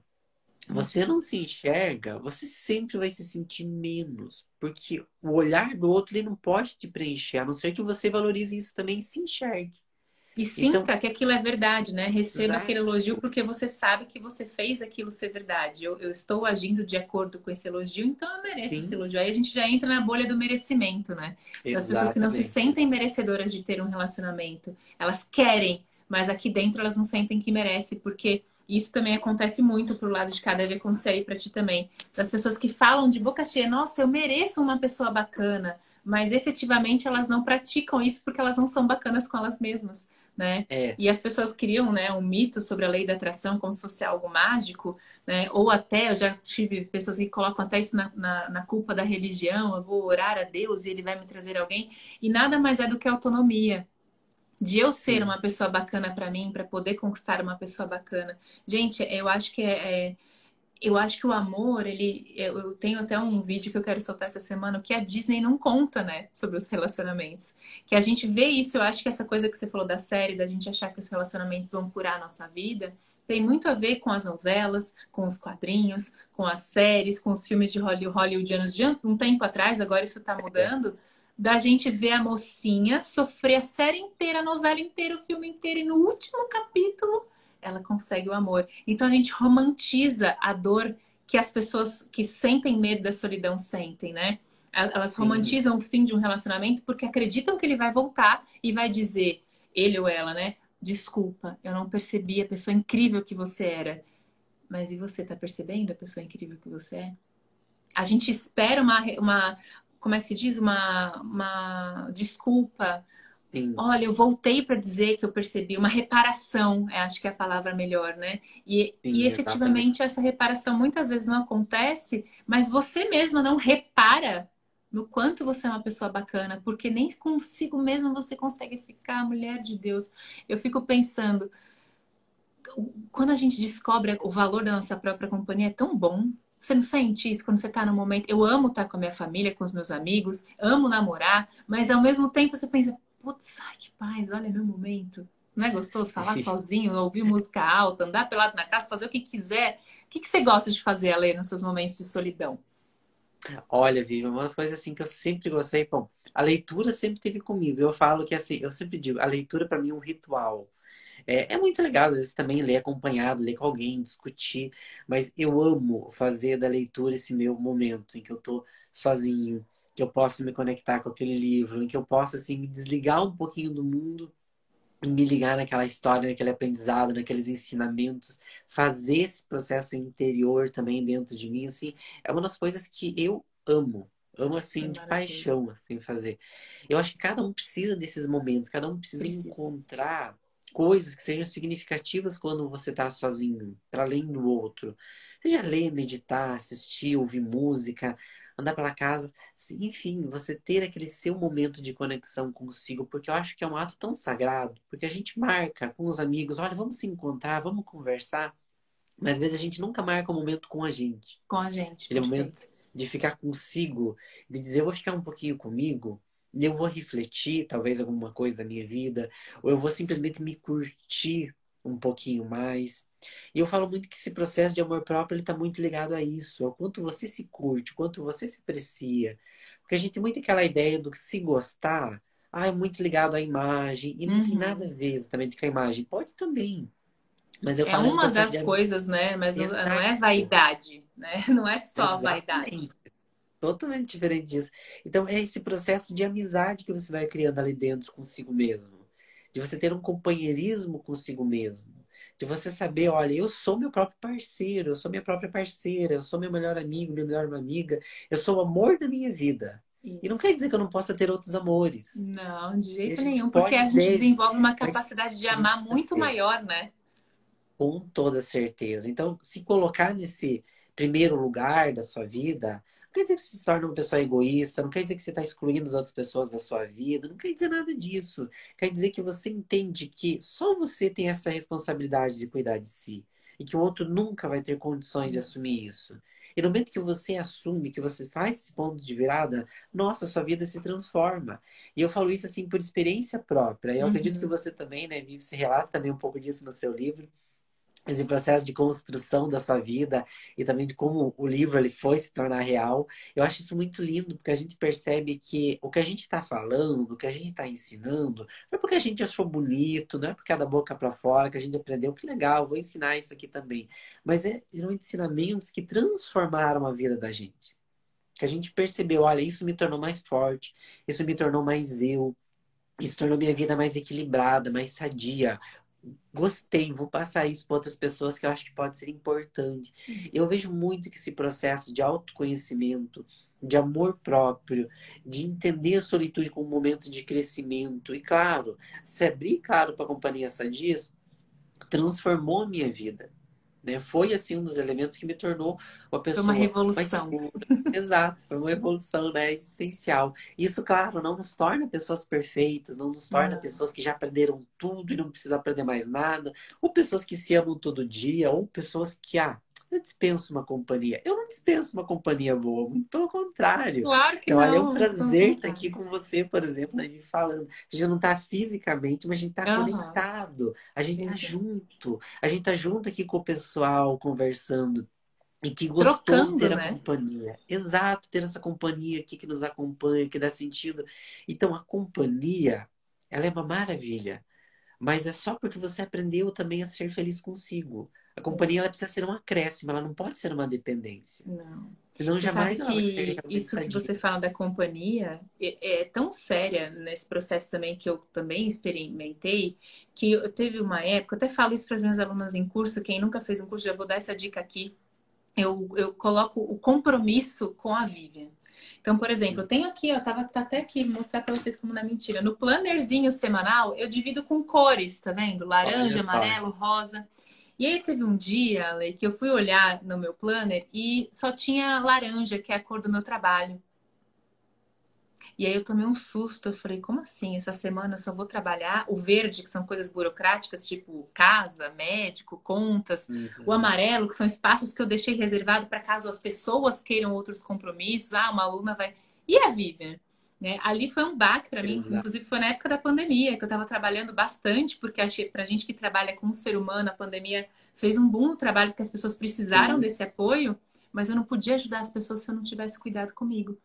você não se enxerga, você sempre vai se sentir menos. Porque o olhar do outro ele não pode te preencher, a não ser que você valorize isso também e se enxergue. E sinta então, que aquilo é verdade, né? Receba exato. aquele elogio porque você sabe que você fez aquilo ser verdade. Eu, eu estou agindo de acordo com esse elogio, então eu mereço Sim. esse elogio. Aí a gente já entra na bolha do merecimento, né? Das pessoas que não se sentem merecedoras de ter um relacionamento. Elas querem, mas aqui dentro elas não sentem que merece, porque isso também acontece muito pro lado de cá, deve acontecer aí para ti também. Das pessoas que falam de boca cheia, nossa, eu mereço uma pessoa bacana, mas efetivamente elas não praticam isso porque elas não são bacanas com elas mesmas, né? É. E as pessoas criam, né, um mito sobre a lei da atração como se fosse algo mágico, né? Ou até, eu já tive pessoas que colocam até isso na, na, na culpa da religião, eu vou orar a Deus e ele vai me trazer alguém, e nada mais é do que autonomia, de eu ser uma pessoa bacana para mim, para poder conquistar uma pessoa bacana. Gente, eu acho que é, é, eu acho que o amor, ele eu tenho até um vídeo que eu quero soltar essa semana que a Disney não conta, né, sobre os relacionamentos. Que a gente vê isso, eu acho que essa coisa que você falou da série, da gente achar que os relacionamentos vão curar a nossa vida, tem muito a ver com as novelas, com os quadrinhos, com as séries, com os filmes de hollywoodianos de um tempo atrás, agora isso está mudando da gente ver a mocinha sofrer a série inteira, a novela inteira, o filme inteiro, e no último capítulo ela consegue o amor. Então a gente romantiza a dor que as pessoas que sentem medo da solidão sentem, né? Elas romantizam Sim. o fim de um relacionamento porque acreditam que ele vai voltar e vai dizer, ele ou ela, né? Desculpa, eu não percebi a pessoa incrível que você era. Mas e você tá percebendo a pessoa incrível que você é? A gente espera uma, uma, como é que se diz? Uma, uma desculpa. Sim. Olha, eu voltei para dizer que eu percebi uma reparação, acho que é a palavra melhor, né? E, Sim, e efetivamente exatamente. essa reparação muitas vezes não acontece, mas você mesma não repara no quanto você é uma pessoa bacana, porque nem consigo mesmo você consegue ficar, mulher de Deus. Eu fico pensando, quando a gente descobre o valor da nossa própria companhia, é tão bom, você não sente isso quando você está no momento? Eu amo estar com a minha família, com os meus amigos, amo namorar, mas ao mesmo tempo você pensa, putz, ai, que paz, olha meu momento. Não é gostoso falar sozinho, ouvir música alta, andar pelado na casa, fazer o que quiser? O que, que você gosta de fazer, Ale, nos seus momentos de solidão? Olha, Vivi, umas coisas assim que eu sempre gostei. Bom, a leitura sempre teve comigo. Eu falo que assim, eu sempre digo, a leitura para mim é um ritual. É, é muito legal, às vezes, também ler acompanhado, ler com alguém, discutir, mas eu amo fazer da leitura esse meu momento em que eu tô sozinho, que eu posso me conectar com aquele livro, em que eu posso, assim, me desligar um pouquinho do mundo me ligar naquela história, naquele aprendizado, naqueles ensinamentos, fazer esse processo interior também dentro de mim, assim, é uma das coisas que eu amo. Amo assim, é de paixão, assim, fazer. Eu acho que cada um precisa desses momentos, cada um precisa, precisa. encontrar coisas que sejam significativas quando você está sozinho, para além do outro. Seja ler, meditar, assistir, ouvir música, andar pela casa, enfim, você ter aquele seu momento de conexão consigo, porque eu acho que é um ato tão sagrado, porque a gente marca com os amigos, olha, vamos se encontrar, vamos conversar, mas às vezes a gente nunca marca um momento com a gente. Com a gente. Aquele momento de ficar consigo, de dizer, eu vou ficar um pouquinho comigo, eu vou refletir talvez alguma coisa da minha vida, ou eu vou simplesmente me curtir um pouquinho mais. E eu falo muito que esse processo de amor próprio ele está muito ligado a isso, ao quanto você se curte, o quanto você se aprecia. Porque a gente tem muito aquela ideia do que se gostar, ah, é muito ligado à imagem, e não uhum. tem nada a ver exatamente com a imagem. Pode também. Mas eu é uma das de... coisas, né? Mas não é vaidade, né? [LAUGHS] Não é só Exatamente. vaidade. Totalmente diferente disso. Então, é esse processo de amizade que você vai criando ali dentro consigo mesmo. De você ter um companheirismo consigo mesmo. De você saber, olha, eu sou meu próprio parceiro, eu sou minha própria parceira, eu sou meu melhor amigo, minha melhor amiga, eu sou o amor da minha vida. Isso. E não quer dizer que eu não possa ter outros amores. Não, de jeito nenhum, porque a gente desenvolve uma capacidade de amar muito maior, né? Com toda certeza. Então, se colocar nesse primeiro lugar da sua vida, quer dizer que você se torna uma pessoa egoísta, não quer dizer que você está excluindo as outras pessoas da sua vida, não quer dizer nada disso. Quer dizer que você entende que só você tem essa responsabilidade de cuidar de si e que o outro nunca vai ter condições de assumir isso. E no momento que você assume, que você faz esse ponto de virada, nossa, sua vida se transforma. E eu falo isso assim por experiência própria. Eu uhum. acredito que você também, né, Vive, você relata também um pouco disso no seu livro esse processo de construção da sua vida e também de como o livro ele foi se tornar real. Eu acho isso muito lindo, porque a gente percebe que o que a gente está falando, o que a gente está ensinando, não é porque a gente achou bonito, não é porque é da boca para fora que a gente aprendeu, que legal, vou ensinar isso aqui também. Mas é, eram ensinamentos que transformaram a vida da gente. Que a gente percebeu, olha, isso me tornou mais forte, isso me tornou mais eu, isso tornou minha vida mais equilibrada, mais sadia gostei, vou passar isso para outras pessoas que eu acho que pode ser importante. Uhum. Eu vejo muito que esse processo de autoconhecimento, de amor próprio, de entender a solitude como um momento de crescimento, e claro, se abrir, claro, para a Companhia Sadias, transformou a minha vida. Né? Foi assim um dos elementos que me tornou uma pessoa foi uma revolução. [LAUGHS] Exato, foi uma revolução né? existencial. Isso, claro, não nos torna pessoas perfeitas, não nos torna não. pessoas que já aprenderam tudo e não precisam aprender mais nada, ou pessoas que se amam todo dia, ou pessoas que, ah, eu dispenso uma companhia. Eu não dispenso uma companhia boa, muito pelo contrário. Claro que então, não. Olha, é um prazer estar aqui com você, por exemplo, né, falando. A gente não está fisicamente, mas a gente está uhum. conectado. A gente está junto. A gente está junto aqui com o pessoal, conversando. E que gostoso Trocando, ter a né? companhia. Exato, ter essa companhia aqui que nos acompanha, que dá sentido. Então, a companhia, ela é uma maravilha. Mas é só porque você aprendeu também a ser feliz consigo. A companhia ela precisa ser um acréscimo, ela não pode ser uma dependência. Não. Senão jamais sabe que isso que você fala da companhia é, é, tão séria nesse processo também que eu também experimentei, que eu teve uma época, eu até falo isso para as minhas alunas em curso, quem nunca fez um curso, já vou dar essa dica aqui. Eu, eu coloco o compromisso com a Vivian. Então, por exemplo, eu tenho aqui, ó, tava tá até aqui, mostrar para vocês como não é mentira. No plannerzinho semanal, eu divido com cores, tá vendo? Laranja, amarelo, rosa. E aí teve um dia, Ale, que eu fui olhar no meu planner e só tinha laranja, que é a cor do meu trabalho. E aí eu tomei um susto, eu falei, como assim? Essa semana eu só vou trabalhar o verde, que são coisas burocráticas, tipo casa, médico, contas, uhum. o amarelo, que são espaços que eu deixei reservado para caso as pessoas queiram outros compromissos. Ah, uma aluna vai. E a Vivian? Né? Ali foi um baque para mim, Exato. inclusive foi na época da pandemia, que eu estava trabalhando bastante, porque achei para gente que trabalha com o ser humano, a pandemia fez um bom trabalho, porque as pessoas precisaram Sim. desse apoio, mas eu não podia ajudar as pessoas se eu não tivesse cuidado comigo.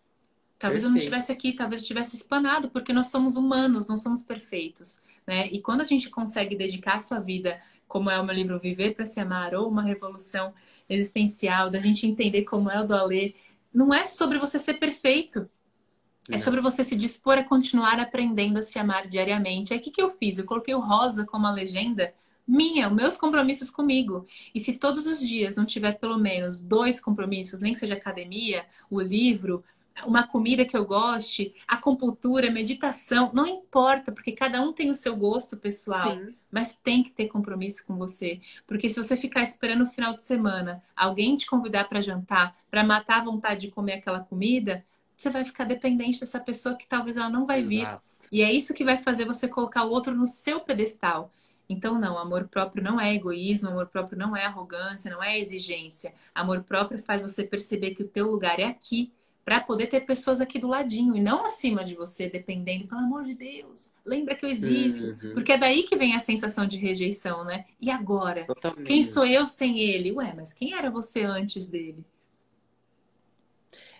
Talvez Perfeito. eu não estivesse aqui, talvez eu tivesse espanado, porque nós somos humanos, não somos perfeitos. Né? E quando a gente consegue dedicar a sua vida, como é o meu livro Viver para Se Amar, ou uma revolução existencial, da gente entender como é o do Alê, não é sobre você ser perfeito, é sobre você se dispor a continuar aprendendo a se amar diariamente. Aí o que, que eu fiz? Eu coloquei o rosa como a legenda minha, meus compromissos comigo. E se todos os dias não tiver pelo menos dois compromissos, nem que seja academia, o livro, uma comida que eu goste, acupuntura, meditação, não importa, porque cada um tem o seu gosto pessoal, Sim. mas tem que ter compromisso com você, porque se você ficar esperando o final de semana alguém te convidar para jantar, para matar a vontade de comer aquela comida, você vai ficar dependente dessa pessoa que talvez ela não vai Exato. vir. E é isso que vai fazer você colocar o outro no seu pedestal. Então, não, amor próprio não é egoísmo, amor próprio não é arrogância, não é exigência. Amor próprio faz você perceber que o teu lugar é aqui para poder ter pessoas aqui do ladinho e não acima de você, dependendo, pelo amor de Deus, lembra que eu existo. Uhum. Porque é daí que vem a sensação de rejeição, né? E agora? Totalmente. Quem sou eu sem ele? Ué, mas quem era você antes dele?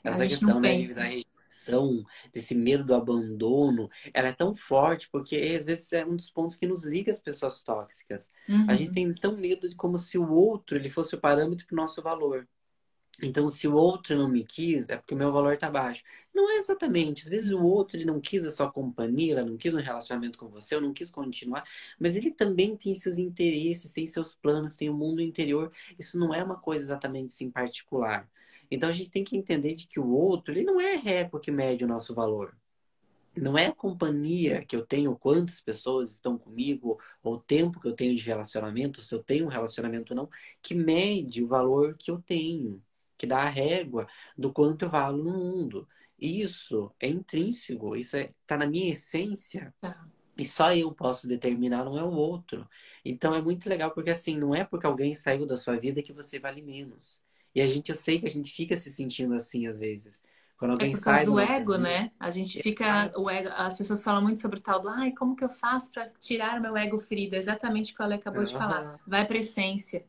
Essa questão né, da rejeição, desse medo do abandono, ela é tão forte porque às vezes é um dos pontos que nos liga às pessoas tóxicas. Uhum. A gente uhum. tem tão medo de como se o outro ele fosse o parâmetro para o nosso valor. Então, se o outro não me quis, é porque o meu valor está baixo. Não é exatamente. Às vezes o outro ele não quis a sua companhia, ele não quis um relacionamento com você, ou não quis continuar, mas ele também tem seus interesses, tem seus planos, tem o um mundo interior. Isso não é uma coisa exatamente assim particular. Então a gente tem que entender de que o outro, ele não é régua que mede o nosso valor. Não é a companhia que eu tenho, quantas pessoas estão comigo, ou o tempo que eu tenho de relacionamento, se eu tenho um relacionamento ou não, que mede o valor que eu tenho que dá a régua do quanto eu valo no mundo. Isso é intrínseco, isso está é, tá na minha essência. Tá. E só eu posso determinar, não é o outro. Então é muito legal, porque assim, não é porque alguém saiu da sua vida que você vale menos. E a gente, eu sei que a gente fica se sentindo assim às vezes. Quando é alguém é por causa sai do ego, vida, né? A gente fica. O ego, as pessoas falam muito sobre o tal do ai, como que eu faço para tirar o meu ego ferido? É exatamente o que ela acabou uhum. de falar. Vai para essência.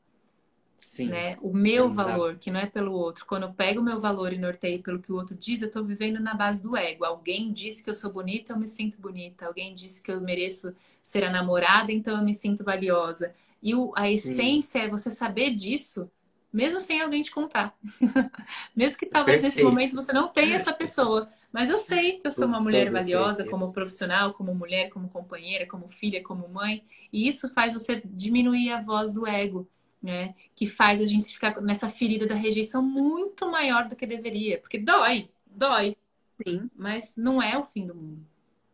Sim, né? O meu exato. valor, que não é pelo outro. Quando eu pego o meu valor e norteio pelo que o outro diz, eu estou vivendo na base do ego. Alguém disse que eu sou bonita, eu me sinto bonita. Alguém disse que eu mereço ser a namorada, então eu me sinto valiosa. E o, a essência Sim. é você saber disso, mesmo sem alguém te contar. [LAUGHS] mesmo que talvez Perfeito. nesse momento você não tenha essa pessoa. Mas eu sei que eu sou uma mulher valiosa como profissional, como mulher, como companheira, como filha, como mãe. E isso faz você diminuir a voz do ego né? Que faz a gente ficar nessa ferida da rejeição muito maior do que deveria. Porque dói, dói. Sim. Mas não é o fim do mundo.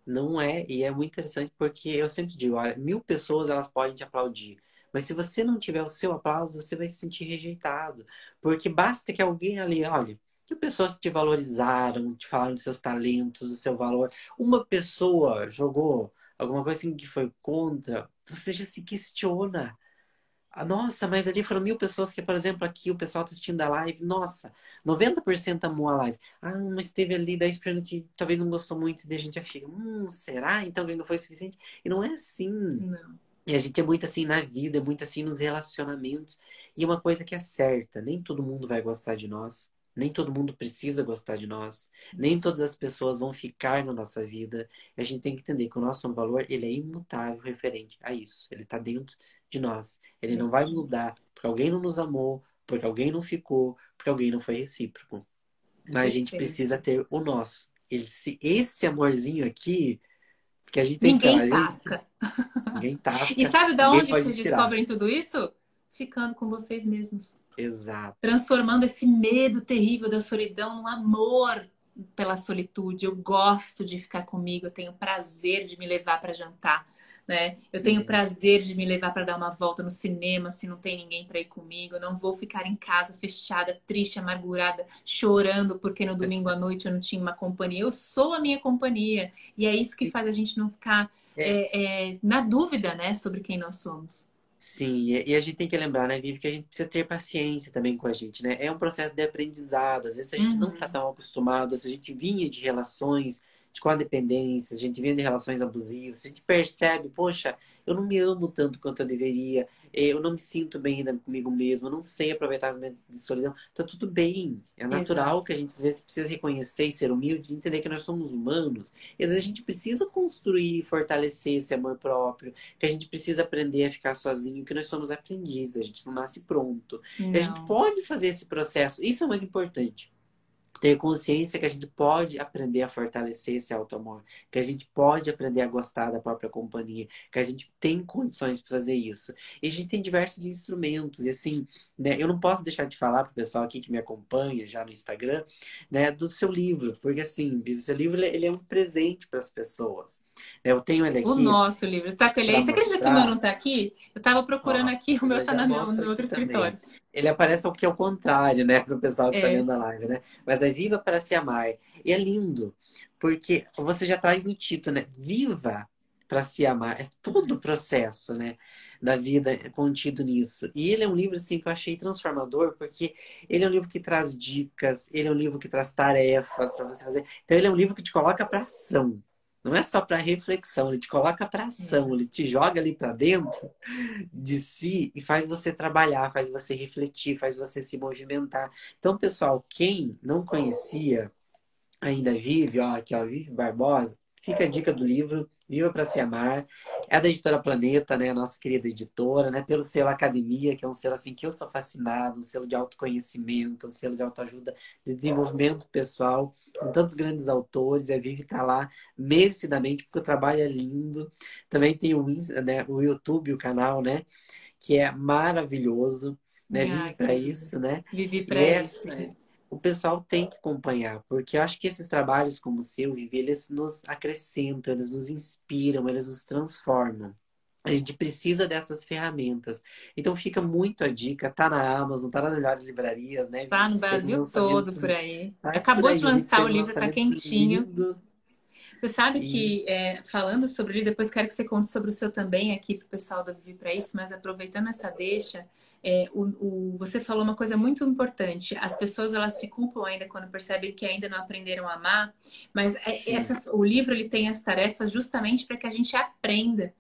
Não é, e é muito interessante porque eu sempre digo, olha, mil pessoas elas podem te aplaudir. Mas se você não tiver o seu aplauso, você vai se sentir rejeitado. Porque basta que alguém ali, olha, que pessoas te valorizaram, te falaram dos seus talentos, do seu valor. Uma pessoa jogou alguma coisa assim que foi contra, você já se questiona. Ah, nossa, mas ali foram mil pessoas que, por exemplo, aqui o pessoal está assistindo a live. Nossa, 90% amou a live. Ah, mas teve ali 10% que talvez não gostou muito. E a gente já fica, hum, será? Então não foi suficiente? E não é assim. Não. E a gente é muito assim na vida, é muito assim nos relacionamentos. E uma coisa que é certa, nem todo mundo vai gostar de nós. Nem todo mundo precisa gostar de nós. Nem todas as pessoas vão ficar na nossa vida. E a gente tem que entender que o nosso valor, ele é imutável referente a isso. Ele está dentro de nós. Ele não vai mudar porque alguém não nos amou, porque alguém não ficou, porque alguém não foi recíproco. Mas a gente precisa ter o nosso. Esse, esse amorzinho aqui, que a gente tem Ninguém que tasca. Ninguém tasca. [LAUGHS] E sabe de onde vocês descobrem tudo isso? Ficando com vocês mesmos. Exato. Transformando esse medo terrível da solidão num amor pela solitude. Eu gosto de ficar comigo, eu tenho prazer de me levar para jantar né? Eu tenho prazer de me levar para dar uma volta no cinema se não tem ninguém para ir comigo. Eu não vou ficar em casa fechada, triste, amargurada, chorando porque no domingo à noite eu não tinha uma companhia. Eu sou a minha companhia e é isso que faz a gente não ficar é. É, é, na dúvida, né, sobre quem nós somos. Sim, e a gente tem que lembrar, né, Vivi, que a gente precisa ter paciência também com a gente, né? É um processo de aprendizado. Às vezes a gente uhum. não está tão acostumado, se a gente vinha de relações de codependência, a gente vê de relações abusivas, a gente percebe, poxa, eu não me amo tanto quanto eu deveria, eu não me sinto bem ainda comigo mesmo, eu não sei aproveitar momentos de solidão. Tá tudo bem. É natural Exato. que a gente às vezes precisa reconhecer e ser humilde entender que nós somos humanos. E às vezes a gente precisa construir e fortalecer esse amor próprio, que a gente precisa aprender a ficar sozinho, que nós somos aprendizes, a gente não nasce pronto. Não. E a gente pode fazer esse processo. Isso é o mais importante. Ter consciência que a gente pode aprender a fortalecer esse auto-amor, que a gente pode aprender a gostar da própria companhia, que a gente tem condições para fazer isso. E a gente tem diversos instrumentos, e assim, né, eu não posso deixar de falar para o pessoal aqui que me acompanha já no Instagram, né, do seu livro, porque assim, o seu livro ele é um presente para as pessoas. Eu tenho ele aqui. O nosso livro, está com ele aí? Você acredita que o meu não está aqui? Eu estava procurando Ó, aqui, o meu está no meu outro escritório. Também ele aparece ao que é o contrário, né? Para o pessoal que está é. vendo a live, né? Mas é Viva para se amar. E é lindo, porque você já traz no título, né? Viva para se amar. É todo o processo, né? Da vida contido nisso. E ele é um livro, assim, que eu achei transformador, porque ele é um livro que traz dicas, ele é um livro que traz tarefas para você fazer. Então, ele é um livro que te coloca para ação. Não é só para reflexão, ele te coloca para ação, ele te joga ali para dentro de si e faz você trabalhar, faz você refletir, faz você se movimentar. Então, pessoal, quem não conhecia ainda Vive, ó, aqui ó, Vive Barbosa, fica a dica do livro Viva para se amar. É da editora Planeta, né? Nossa querida editora, né? Pelo selo Academia, que é um selo assim que eu sou fascinado, um selo de autoconhecimento, um selo de autoajuda, de desenvolvimento pessoal, com tantos grandes autores. A Vivi tá lá merecidamente, porque o trabalho é lindo. Também tem o, né, o YouTube, o canal, né? Que é maravilhoso. Né? Ah, Vive para isso, né? Vive para é, isso. Assim, o pessoal tem que acompanhar, porque eu acho que esses trabalhos como o seu, Vivi, eles nos acrescentam, eles nos inspiram, eles nos transformam. A gente precisa dessas ferramentas. Então fica muito a dica, tá na Amazon, tá nas melhores livrarias, né? Tá no Brasil todo por aí. Tá Acabou por aí, de lançar o livro, tá quentinho. Lindo. Você sabe e... que, é, falando sobre ele, depois quero que você conte sobre o seu também aqui para o pessoal do Vivi para isso, mas aproveitando essa deixa, é, o, o, você falou uma coisa muito importante. As pessoas elas se culpam ainda quando percebem que ainda não aprenderam a amar, mas é, essas, o livro ele tem as tarefas justamente para que a gente aprenda.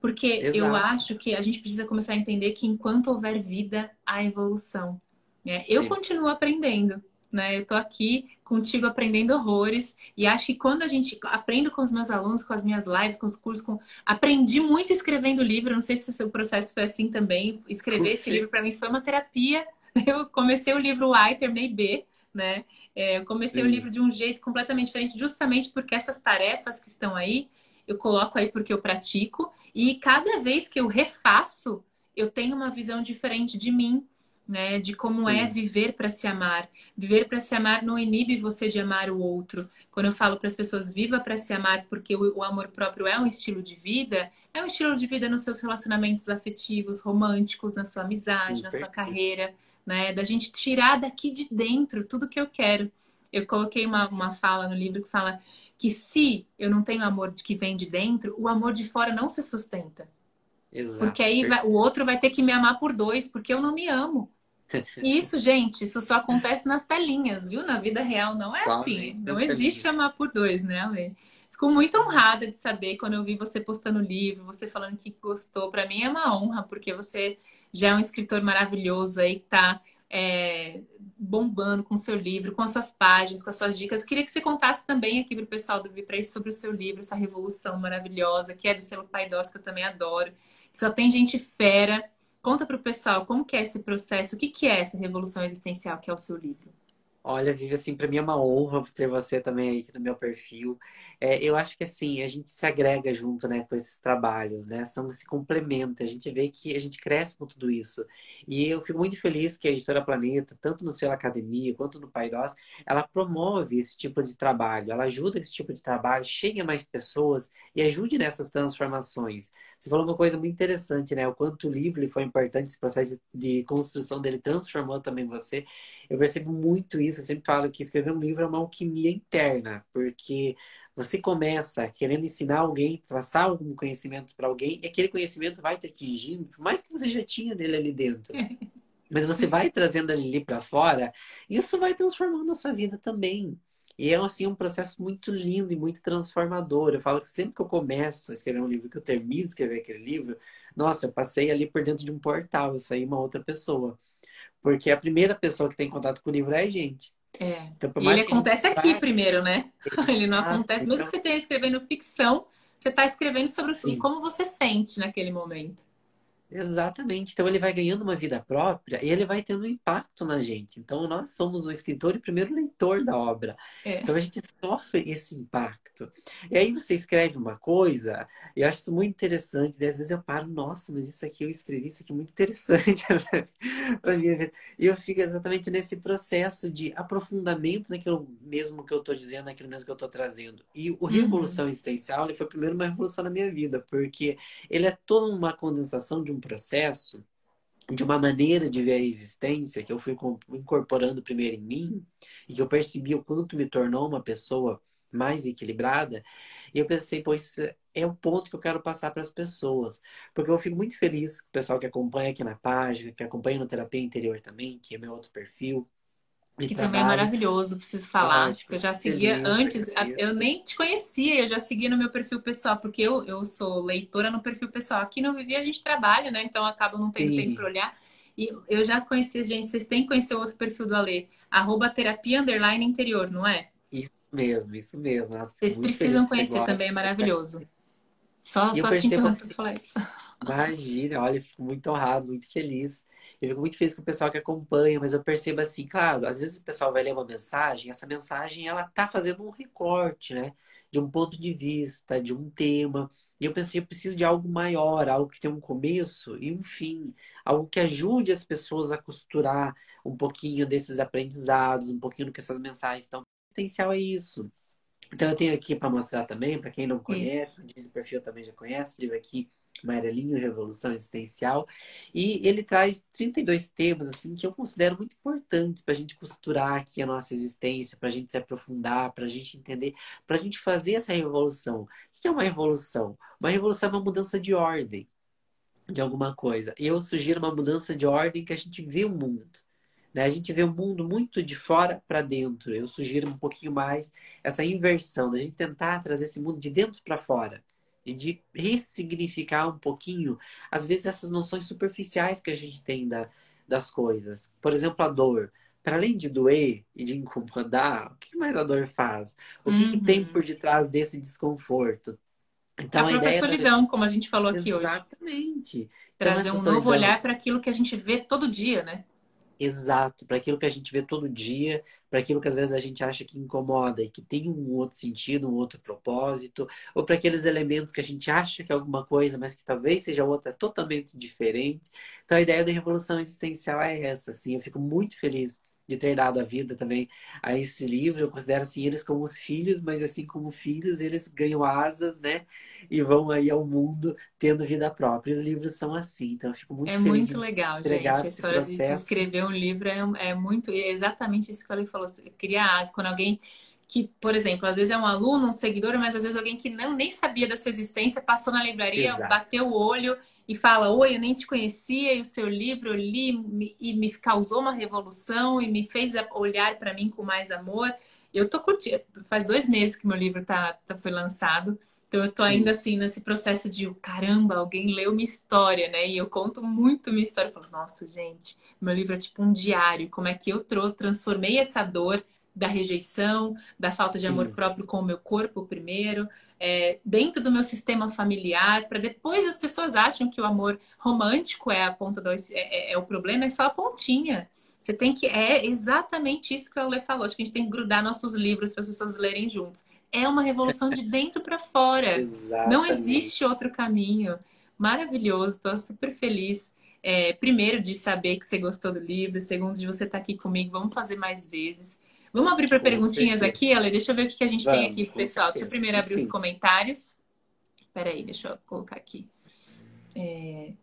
Porque Exato. eu acho que a gente precisa começar a entender que enquanto houver vida, há evolução. Né? Eu Sim. continuo aprendendo né? Eu tô aqui contigo aprendendo horrores e acho que quando a gente aprendo com os meus alunos, com as minhas lives, com os cursos, com... aprendi muito escrevendo livro. Não sei se o seu processo foi assim também. Escrever esse livro para mim foi uma terapia. [LAUGHS] Eu comecei o livro A e terminei B, né? É, eu comecei Sim. o livro de um jeito completamente diferente, justamente porque essas tarefas que estão aí, eu coloco aí porque eu pratico e cada vez que eu refaço, eu tenho uma visão diferente de mim, né? De como é Sim. é viver para se amar. Viver para se amar não inibe você de amar o outro. Quando eu falo para as pessoas viva para se amar porque o, o, amor próprio é um estilo de vida, é um estilo de vida nos seus relacionamentos afetivos, românticos, na sua amizade, Sim, na sua carreira, né? Da gente tirar daqui de dentro tudo que eu quero. Eu coloquei uma, uma fala no livro que fala que se eu não tenho amor que vem de dentro, o amor de fora não se sustenta. Exato. Porque aí vai, o outro vai ter que me amar por dois, porque eu não me amo. Isso, gente, isso só acontece nas telinhas, viu? Na vida real não é assim. Não existe amar por dois, né, Ale? Fico muito honrada de saber quando eu vi você postando livro, você falando que gostou. Para mim é uma honra, porque você já é um escritor maravilhoso aí que está é, bombando com o seu livro, com as suas páginas, com as suas dicas. Queria que você contasse também aqui para o pessoal do Vipre sobre o seu livro, essa revolução maravilhosa, que é do selo Pai Dós, que eu também adoro. Só tem gente fera Conta para o pessoal como que é esse processo, o que, que é essa revolução existencial que é o seu livro. Olha, Vivi, assim, para mim é uma honra ter você também aí no meu perfil. É, eu acho que, assim, a gente se agrega junto, né, com esses trabalhos, né? São, se complementa. A gente vê que a gente cresce com tudo isso. E eu fico muito feliz que a Editora Planeta, tanto no seu Academia quanto no Pai Dós, ela promove esse tipo de trabalho. Ela ajuda esse tipo de trabalho, chegue a mais pessoas e ajude nessas transformações. Você falou uma coisa muito interessante, né? O quanto o livro foi importante, esse processo de construção dele transformou também você. Eu percebo muito isso isso, eu sempre falo que escrever um livro é uma alquimia interna, porque você começa querendo ensinar alguém, passar algum conhecimento para alguém, e aquele conhecimento vai te atingindo, por mais que você já tinha dele ali dentro. [LAUGHS] Mas você vai trazendo ele ali para fora, e isso vai transformando a sua vida também. E é assim um processo muito lindo e muito transformador. Eu falo que sempre que eu começo a escrever um livro, que eu termino de escrever aquele livro, nossa, eu passei ali por dentro de um portal, eu saí uma outra pessoa. Porque a primeira pessoa que tem contato com o livro é a gente. É. Então, e ele acontece aqui vai... primeiro, né? [LAUGHS] ele não acontece. Então... Mesmo que você tenha escrevendo ficção, você está escrevendo sobre o, como você sente naquele momento. Exatamente. Então ele vai ganhando uma vida própria e ele vai tendo um impacto na gente. Então nós somos o escritor e o primeiro leitor da obra. É. Então a gente sofre esse impacto. E aí você escreve uma coisa, e eu acho isso muito interessante. E às vezes eu paro, nossa, mas isso aqui eu escrevi, isso aqui é muito interessante [LAUGHS] para minha vida. E eu fico exatamente nesse processo de aprofundamento naquilo mesmo que eu estou dizendo, naquilo mesmo que eu estou trazendo. E o uhum. Revolução uhum. Existencial ele foi primeiro uma revolução na minha vida, porque ele é toda uma condensação de um processo, de uma maneira de ver a existência que eu fui incorporando primeiro em mim e que eu percebi o quanto me tornou uma pessoa mais equilibrada. E eu pensei, pois é o ponto que eu quero passar para as pessoas. Porque eu fico muito feliz com o pessoal que acompanha aqui na página, que acompanha no Terapia Interior também, que é meu outro perfil, que também é maravilhoso, preciso falar. Ótimo, eu já seguia antes, eu nem te conhecia, eu já seguia no meu perfil pessoal, porque eu, eu sou leitora no perfil pessoal. Aqui no Vivi a gente trabalha, né? Então acaba não tendo Sim. tempo para olhar. E eu já conheci, gente, vocês têm que conhecer o outro perfil do Ale, arroba terapia underline interior, não é? Isso mesmo, isso mesmo. Nossa, vocês precisam conhecer também, é maravilhoso. Só, só te interrompo assim, falar isso. Imagina, olha, fico muito honrado, muito feliz. Eu fico muito feliz com o pessoal que acompanha, mas eu percebo assim, claro, às vezes o pessoal vai ler uma mensagem, essa mensagem ela tá fazendo um recorte, né? De um ponto de vista, de um tema. E eu pensei, eu preciso de algo maior, algo que tenha um começo e um fim, algo que ajude as pessoas a costurar um pouquinho desses aprendizados, um pouquinho do que essas mensagens estão. O potencial é isso. Então eu tenho aqui para mostrar também, para quem não conhece, o perfil também já conhece, livro aqui, Amarelinho, Revolução Existencial. E ele traz 32 temas assim que eu considero muito importantes para a gente costurar aqui a nossa existência, para a gente se aprofundar, para a gente entender, para a gente fazer essa revolução. O que é uma revolução? Uma revolução é uma mudança de ordem de alguma coisa. Eu sugiro uma mudança de ordem que a gente vê o mundo. Né? A gente vê o mundo muito de fora para dentro. Eu sugiro um pouquinho mais essa inversão, da gente tentar trazer esse mundo de dentro para fora e de ressignificar um pouquinho, às vezes, essas noções superficiais que a gente tem da, das coisas. Por exemplo, a dor. Para além de doer e de incomodar, o que mais a dor faz? O que, uhum. que tem uhum. por detrás desse desconforto? Então, a, a própria solidão, da... como a gente falou aqui Exatamente. hoje. Exatamente. Trazer então, um novo olhar para aquilo que a gente vê todo dia, né? Exato, para aquilo que a gente vê todo dia, para aquilo que às vezes a gente acha que incomoda e que tem um outro sentido, um outro propósito, ou para aqueles elementos que a gente acha que é alguma coisa, mas que talvez seja outra totalmente diferente. Então a ideia da revolução existencial é essa, assim, eu fico muito feliz de ter dado a vida também a esse livro. Eu considero assim eles como os filhos, mas assim como filhos, eles ganham asas, né? E vão aí ao mundo tendo vida própria. Os livros são assim, então eu fico muito é feliz. É muito legal, gente. A história processo. de escrever um livro é, é muito. É exatamente isso que ele falou. Criar asas. Quando alguém que, por exemplo, às vezes é um aluno, um seguidor, mas às vezes alguém que não nem sabia da sua existência, passou na livraria, Exato. bateu o olho e fala: Oi, eu nem te conhecia e o seu livro eu li e me causou uma revolução e me fez olhar para mim com mais amor. Eu tô curtindo. Faz dois meses que meu livro tá, tá foi lançado. Então eu tô ainda assim nesse processo de caramba, alguém leu minha história, né? E eu conto muito minha história. Eu falo, nossa, gente, meu livro é tipo um diário. Como é que eu trouxe, transformei essa dor da rejeição, da falta de amor próprio com o meu corpo primeiro, é, dentro do meu sistema familiar, para depois as pessoas acham que o amor romântico é a ponta do, é, é, é, o problema, é só a pontinha. Você tem que. É exatamente isso que a Lê falou. Acho que a gente tem que grudar nossos livros para as pessoas lerem juntos. É uma revolução de dentro para fora. [LAUGHS] Não existe outro caminho. Maravilhoso, estou super feliz. É, primeiro, de saber que você gostou do livro. Segundo, de você estar tá aqui comigo. Vamos fazer mais vezes. Vamos abrir para perguntinhas aqui, Ale? Deixa eu ver o que a gente Vamos, tem aqui, pessoal. Deixa eu primeiro abrir os comentários. Espera aí, deixa eu colocar aqui. É...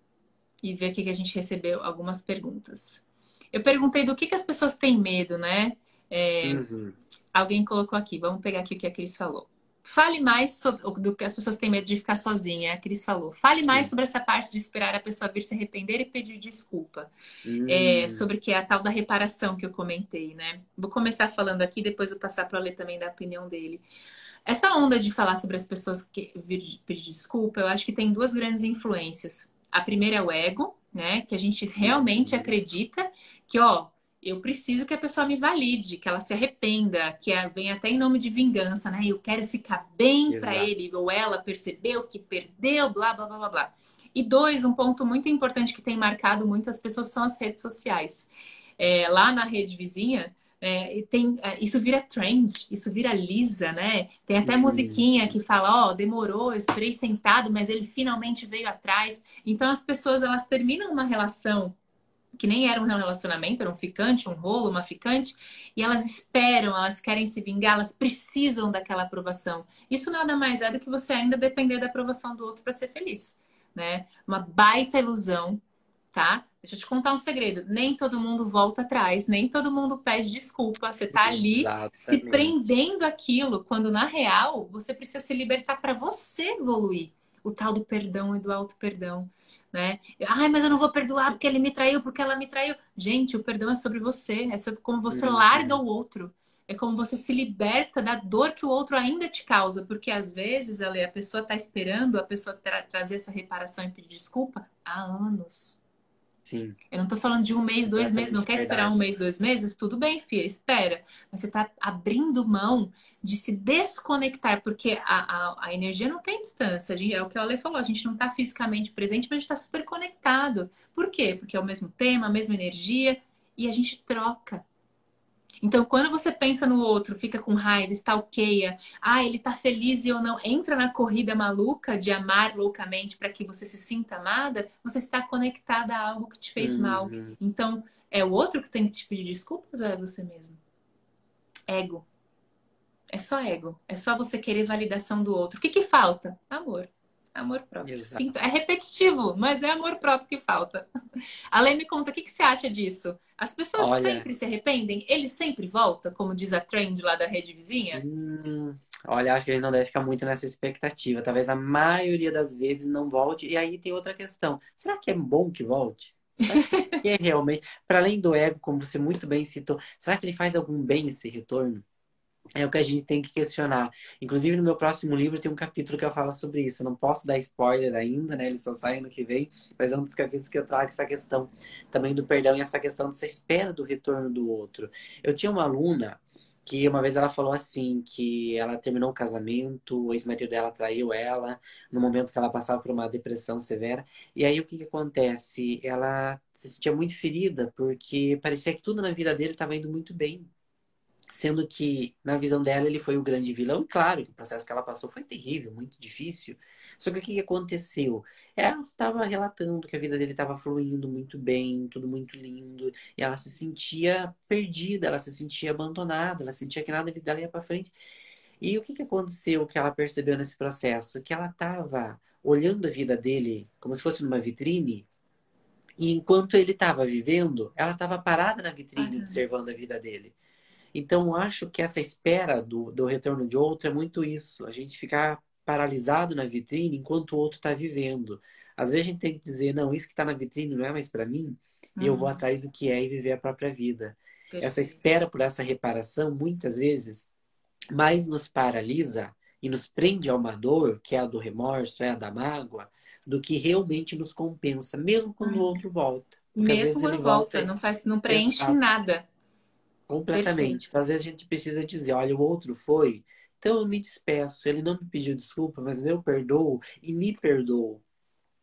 E ver aqui que a gente recebeu algumas perguntas. Eu perguntei do que, que as pessoas têm medo, né? É... Uhum. Alguém colocou aqui. Vamos pegar aqui o que a Cris falou. Fale mais sobre do que as pessoas têm medo de ficar sozinha. A Cris falou. Fale Sim. mais sobre essa parte de esperar a pessoa vir se arrepender e pedir desculpa. Hum. É, sobre que é a tal da reparação que eu comentei, né? Vou começar falando aqui, depois vou passar para ler também da opinião dele. Essa onda de falar sobre as pessoas que vir pedir desculpa, eu acho que tem duas grandes influências. A primeira é o ego, né? Que a gente realmente uhum. acredita que, ó, eu preciso que a pessoa me valide, que ela se arrependa, que ela venha até em nome de vingança, né? Eu quero ficar bem para ele ou ela percebeu que perdeu, blá blá blá blá blá. E dois, um ponto muito importante que tem marcado muito as pessoas são as redes sociais. É, lá na rede vizinha, é, tem, é, isso vira trend, isso vira lisa, né? Tem até uhum. musiquinha que fala, ó, oh, demorou, eu esperei sentado, mas ele finalmente veio atrás. Então as pessoas elas terminam uma relação que nem era um relacionamento, era um ficante, um rolo, uma ficante, e elas esperam, elas querem se vingar, elas precisam daquela aprovação. Isso nada mais é do que você ainda depender da aprovação do outro para ser feliz, né? Uma baita ilusão, tá? Deixa eu te contar um segredo. Nem todo mundo volta atrás, nem todo mundo pede desculpa. Você tá ali Exatamente. se prendendo aquilo, quando na real você precisa se libertar para você evoluir. O tal do perdão e do auto perdão né? Ai, mas eu não vou perdoar porque ele me traiu, porque ela me traiu. Gente, o perdão é sobre você, é sobre como você uhum. larga o outro. É como você se liberta da dor que o outro ainda te causa, porque às vezes Ale, a pessoa está esperando a pessoa tra trazer essa reparação e pedir desculpa há anos. Sim. Eu não tô falando de um mês, dois meses. Não quer esperar um mês, dois meses? Tudo bem, filha, espera. Mas você tá abrindo mão de se desconectar, porque a, a, a energia não tem distância. É o que o Ale falou, a gente não tá fisicamente presente, mas a gente tá super conectado. Por quê? Porque é o mesmo tema, a mesma energia, e a gente troca. Então, quando você pensa no outro, fica com raiva, stalkeia, ah, ele tá feliz e eu não, entra na corrida maluca de amar loucamente para que você se sinta amada, você está conectada a algo que te fez uhum. mal. Então, é o outro que tem que te pedir desculpas ou é você mesmo? Ego. É só ego. É só você querer validação do outro. O que, que falta? Amor. Amor próprio. Sim, é repetitivo, mas é amor próprio que falta. Além me conta, o que, que você acha disso? As pessoas Olha... sempre se arrependem? Ele sempre volta, como diz a trend lá da rede vizinha? Hum, olha, acho que ele não deve ficar muito nessa expectativa. Talvez a maioria das vezes não volte. E aí tem outra questão. Será que é bom que volte? Será que é realmente, para além do ego, como você muito bem citou, será que ele faz algum bem esse retorno? É o que a gente tem que questionar. Inclusive, no meu próximo livro tem um capítulo que eu falo sobre isso. Eu não posso dar spoiler ainda, né? Ele só sai no que vem, mas é um dos capítulos que eu trago essa questão também do perdão e essa questão dessa espera do retorno do outro. Eu tinha uma aluna que uma vez ela falou assim que ela terminou o casamento, o ex-marido dela traiu ela no momento que ela passava por uma depressão severa. E aí o que, que acontece? Ela se sentia muito ferida porque parecia que tudo na vida dele estava indo muito bem sendo que na visão dela ele foi o grande vilão. E claro que o processo que ela passou foi terrível, muito difícil. Só que o que aconteceu? Ela estava relatando que a vida dele estava fluindo muito bem, tudo muito lindo, e ela se sentia perdida, ela se sentia abandonada, ela sentia que nada da vida dela ia para frente. E o que, que aconteceu que ela percebeu nesse processo? Que ela estava olhando a vida dele como se fosse numa vitrine, e enquanto ele estava vivendo, ela estava parada na vitrine uhum. observando a vida dele. Então, acho que essa espera do, do retorno de outro é muito isso. A gente ficar paralisado na vitrine enquanto o outro está vivendo. Às vezes a gente tem que dizer, não, isso que está na vitrine não é mais para mim, uhum. e eu vou uhum. atrás do que é e viver a própria vida. Perfeito. Essa espera por essa reparação, muitas vezes, mais nos paralisa e nos prende a uma dor, que é a do remorso, é a da mágoa, do que realmente nos compensa, mesmo quando uhum. o outro volta. Porque mesmo quando volta, volta, não faz, não preenche Exato. nada. Completamente. Então, às vezes a gente precisa dizer, olha, o outro foi, então eu me despeço. Ele não me pediu desculpa, mas eu perdoo e me perdoo.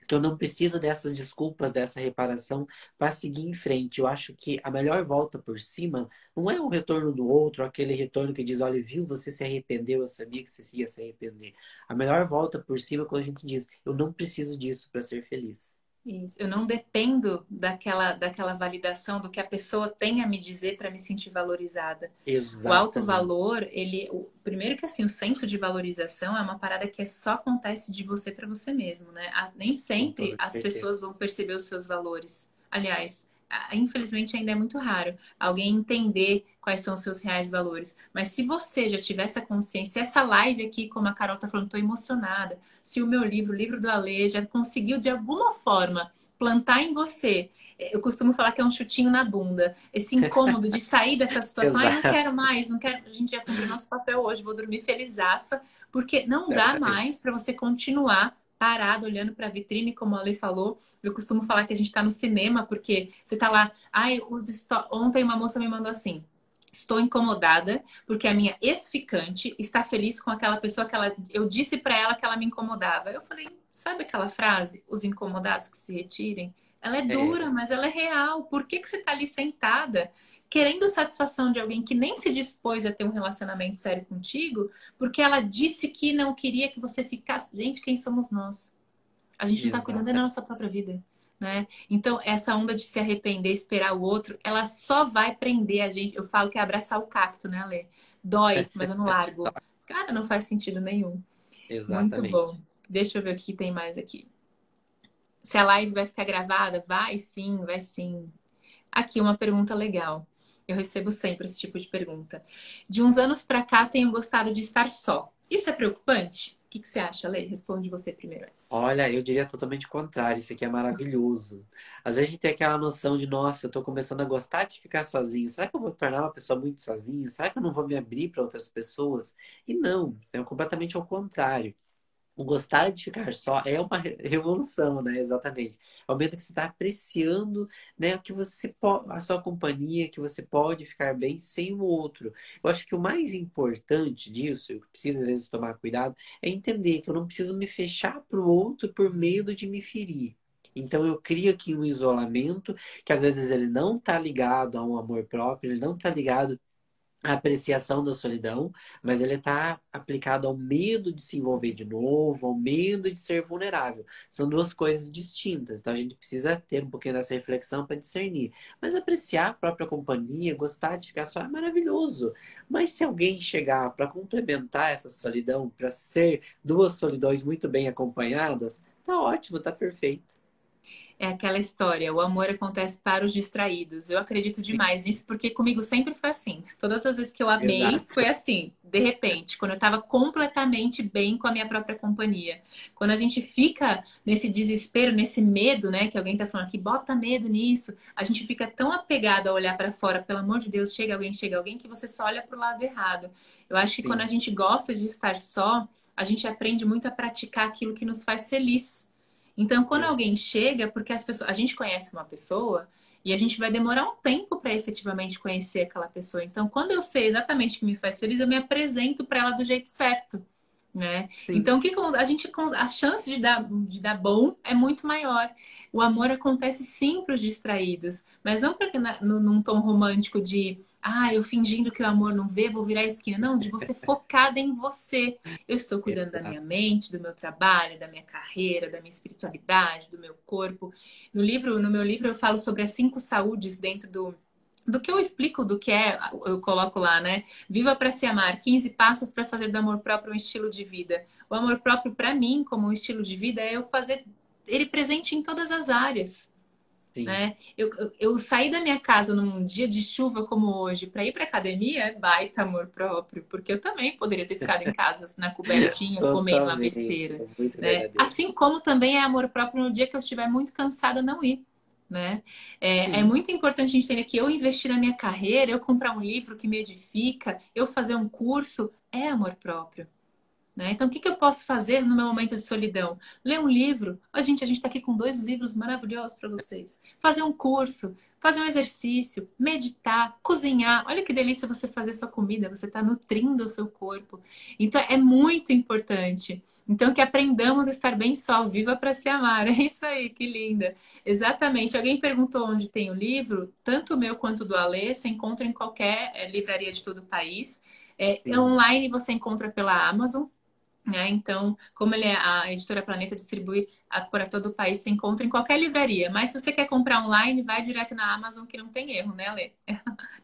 Que eu não preciso dessas desculpas, dessa reparação para seguir em frente. Eu acho que a melhor volta por cima não é o retorno do outro, aquele retorno que diz, olha, viu, você se arrependeu, eu sabia que você ia se arrepender. A melhor volta por cima é quando a gente diz, eu não preciso disso para ser feliz. Isso. Eu não dependo daquela, daquela validação do que a pessoa tem a me dizer para me sentir valorizada. Exatamente. O alto valor, ele, o, primeiro que assim, o senso de valorização é uma parada que só acontece de você para você mesmo, né? A, nem sempre as pessoas vão perceber os seus valores. Aliás, infelizmente ainda é muito raro alguém entender quais são os seus reais valores. Mas se você já tiver essa consciência, essa live aqui, como a Carol tá falando, estou emocionada. Se o meu livro, o livro do Ale, já conseguiu de alguma forma plantar em você. Eu costumo falar que é um chutinho na bunda. Esse incômodo de sair dessa situação. Ai, não [LAUGHS] quero mais, não quero. A gente já cumpriu nosso papel hoje, vou dormir felizaça, porque não dá mais para você continuar parado olhando para a vitrine, como a Lei falou. Eu costumo falar que a gente está no cinema, porque você está lá. Ai, os ontem uma moça me mandou assim. Estou incomodada porque a minha ex-ficante está feliz com aquela pessoa que ela, eu disse para ela que ela me incomodava. Eu falei, sabe aquela frase? Os incomodados que se retirem. Ela é, é. dura, é. mas ela é real. Por que, que você está ali sentada querendo satisfação de alguém que nem se dispôs a ter um relacionamento sério contigo, porque ela disse que não queria que você ficasse. Gente, quem somos nós? A gente não está cuidando da nossa própria vida. Né? Então, essa onda de se arrepender, esperar o outro, ela só vai prender a gente. Eu falo que é abraçar o cacto, né, Alê? Dói, mas eu não largo. [LAUGHS] Cara, não faz sentido nenhum. Exatamente. Muito bom. Deixa eu ver o que tem mais aqui. Se a live vai ficar gravada? Vai sim, vai sim. Aqui uma pergunta legal. Eu recebo sempre esse tipo de pergunta. De uns anos para cá, tenho gostado de estar só. Isso é preocupante? O que, que você acha, Lei? Responde você primeiro. Olha, eu diria totalmente o contrário. Isso aqui é maravilhoso. Às vezes a gente tem aquela noção de, nossa, eu tô começando a gostar de ficar sozinho. Será que eu vou tornar uma pessoa muito sozinha? Será que eu não vou me abrir para outras pessoas? E não, é completamente ao contrário o gostar de ficar só é uma revolução, né? Exatamente. É o momento que você está apreciando, né, que você a sua companhia, que você pode ficar bem sem o outro. Eu acho que o mais importante disso, eu preciso às vezes tomar cuidado, é entender que eu não preciso me fechar para o outro por medo de me ferir. Então eu crio aqui um isolamento que às vezes ele não está ligado a um amor próprio, ele não está ligado a apreciação da solidão, mas ele está aplicado ao medo de se envolver de novo, ao medo de ser vulnerável. São duas coisas distintas, então a gente precisa ter um pouquinho dessa reflexão para discernir. Mas apreciar a própria companhia, gostar de ficar só é maravilhoso. Mas se alguém chegar para complementar essa solidão, para ser duas solidões muito bem acompanhadas, tá ótimo, tá perfeito é aquela história, o amor acontece para os distraídos. Eu acredito demais nisso, porque comigo sempre foi assim. Todas as vezes que eu amei, Exato. foi assim, de repente, quando eu estava completamente bem com a minha própria companhia. Quando a gente fica nesse desespero, nesse medo, né, que alguém está falando aqui, bota medo nisso, a gente fica tão apegado a olhar para fora, pelo amor de Deus, chega alguém, chega alguém, que você só olha para o lado errado. Eu acho que Sim. quando a gente gosta de estar só, a gente aprende muito a praticar aquilo que nos faz feliz. Então, quando alguém chega, porque as pessoas, a gente conhece uma pessoa e a gente vai demorar um tempo para efetivamente conhecer aquela pessoa. Então, quando eu sei exatamente o que me faz feliz, eu me apresento para ela do jeito certo né? Sim. Então, o que a gente a chance de dar, de dar bom é muito maior. O amor acontece sim para os distraídos, mas não porque no, num tom romântico de ah, eu fingindo que o amor não vê, vou virar a esquina. Não, de você [LAUGHS] focada em você. Eu estou cuidando da minha mente, do meu trabalho, da minha carreira, da minha espiritualidade, do meu corpo. No livro, no meu livro eu falo sobre as cinco saúdes dentro do do que eu explico do que é, eu coloco lá, né? Viva para se amar, 15 passos para fazer do amor próprio um estilo de vida. O amor próprio para mim, como um estilo de vida, é eu fazer ele presente em todas as áreas. Sim. Né? Eu, eu, eu saí da minha casa num dia de chuva como hoje para ir para academia é baita amor próprio, porque eu também poderia ter ficado em casa na cobertinha comendo uma besteira. Né? Assim como também é amor próprio no dia que eu estiver muito cansada não ir né? É, é, muito importante a gente entender que eu investir na minha carreira, eu comprar um livro que me edifica, eu fazer um curso, é amor próprio. Né? Então, o que, que eu posso fazer no meu momento de solidão? Ler um livro. Oh, gente, a gente está aqui com dois livros maravilhosos para vocês. Fazer um curso, fazer um exercício, meditar, cozinhar. Olha que delícia você fazer sua comida, você está nutrindo o seu corpo. Então, é muito importante. Então, que aprendamos a estar bem só, viva para se amar. [LAUGHS] É isso aí, que linda. Exatamente. Alguém perguntou onde tem o livro, tanto o meu quanto do Alê, você encontra em qualquer é, livraria de todo o país. É, online você encontra pela Amazon, né? Então, como ele é a editora Planeta distribui para todo o país, você encontra em qualquer livraria. Mas se você quer comprar online, vai direto na Amazon, que não tem erro, né, Lê?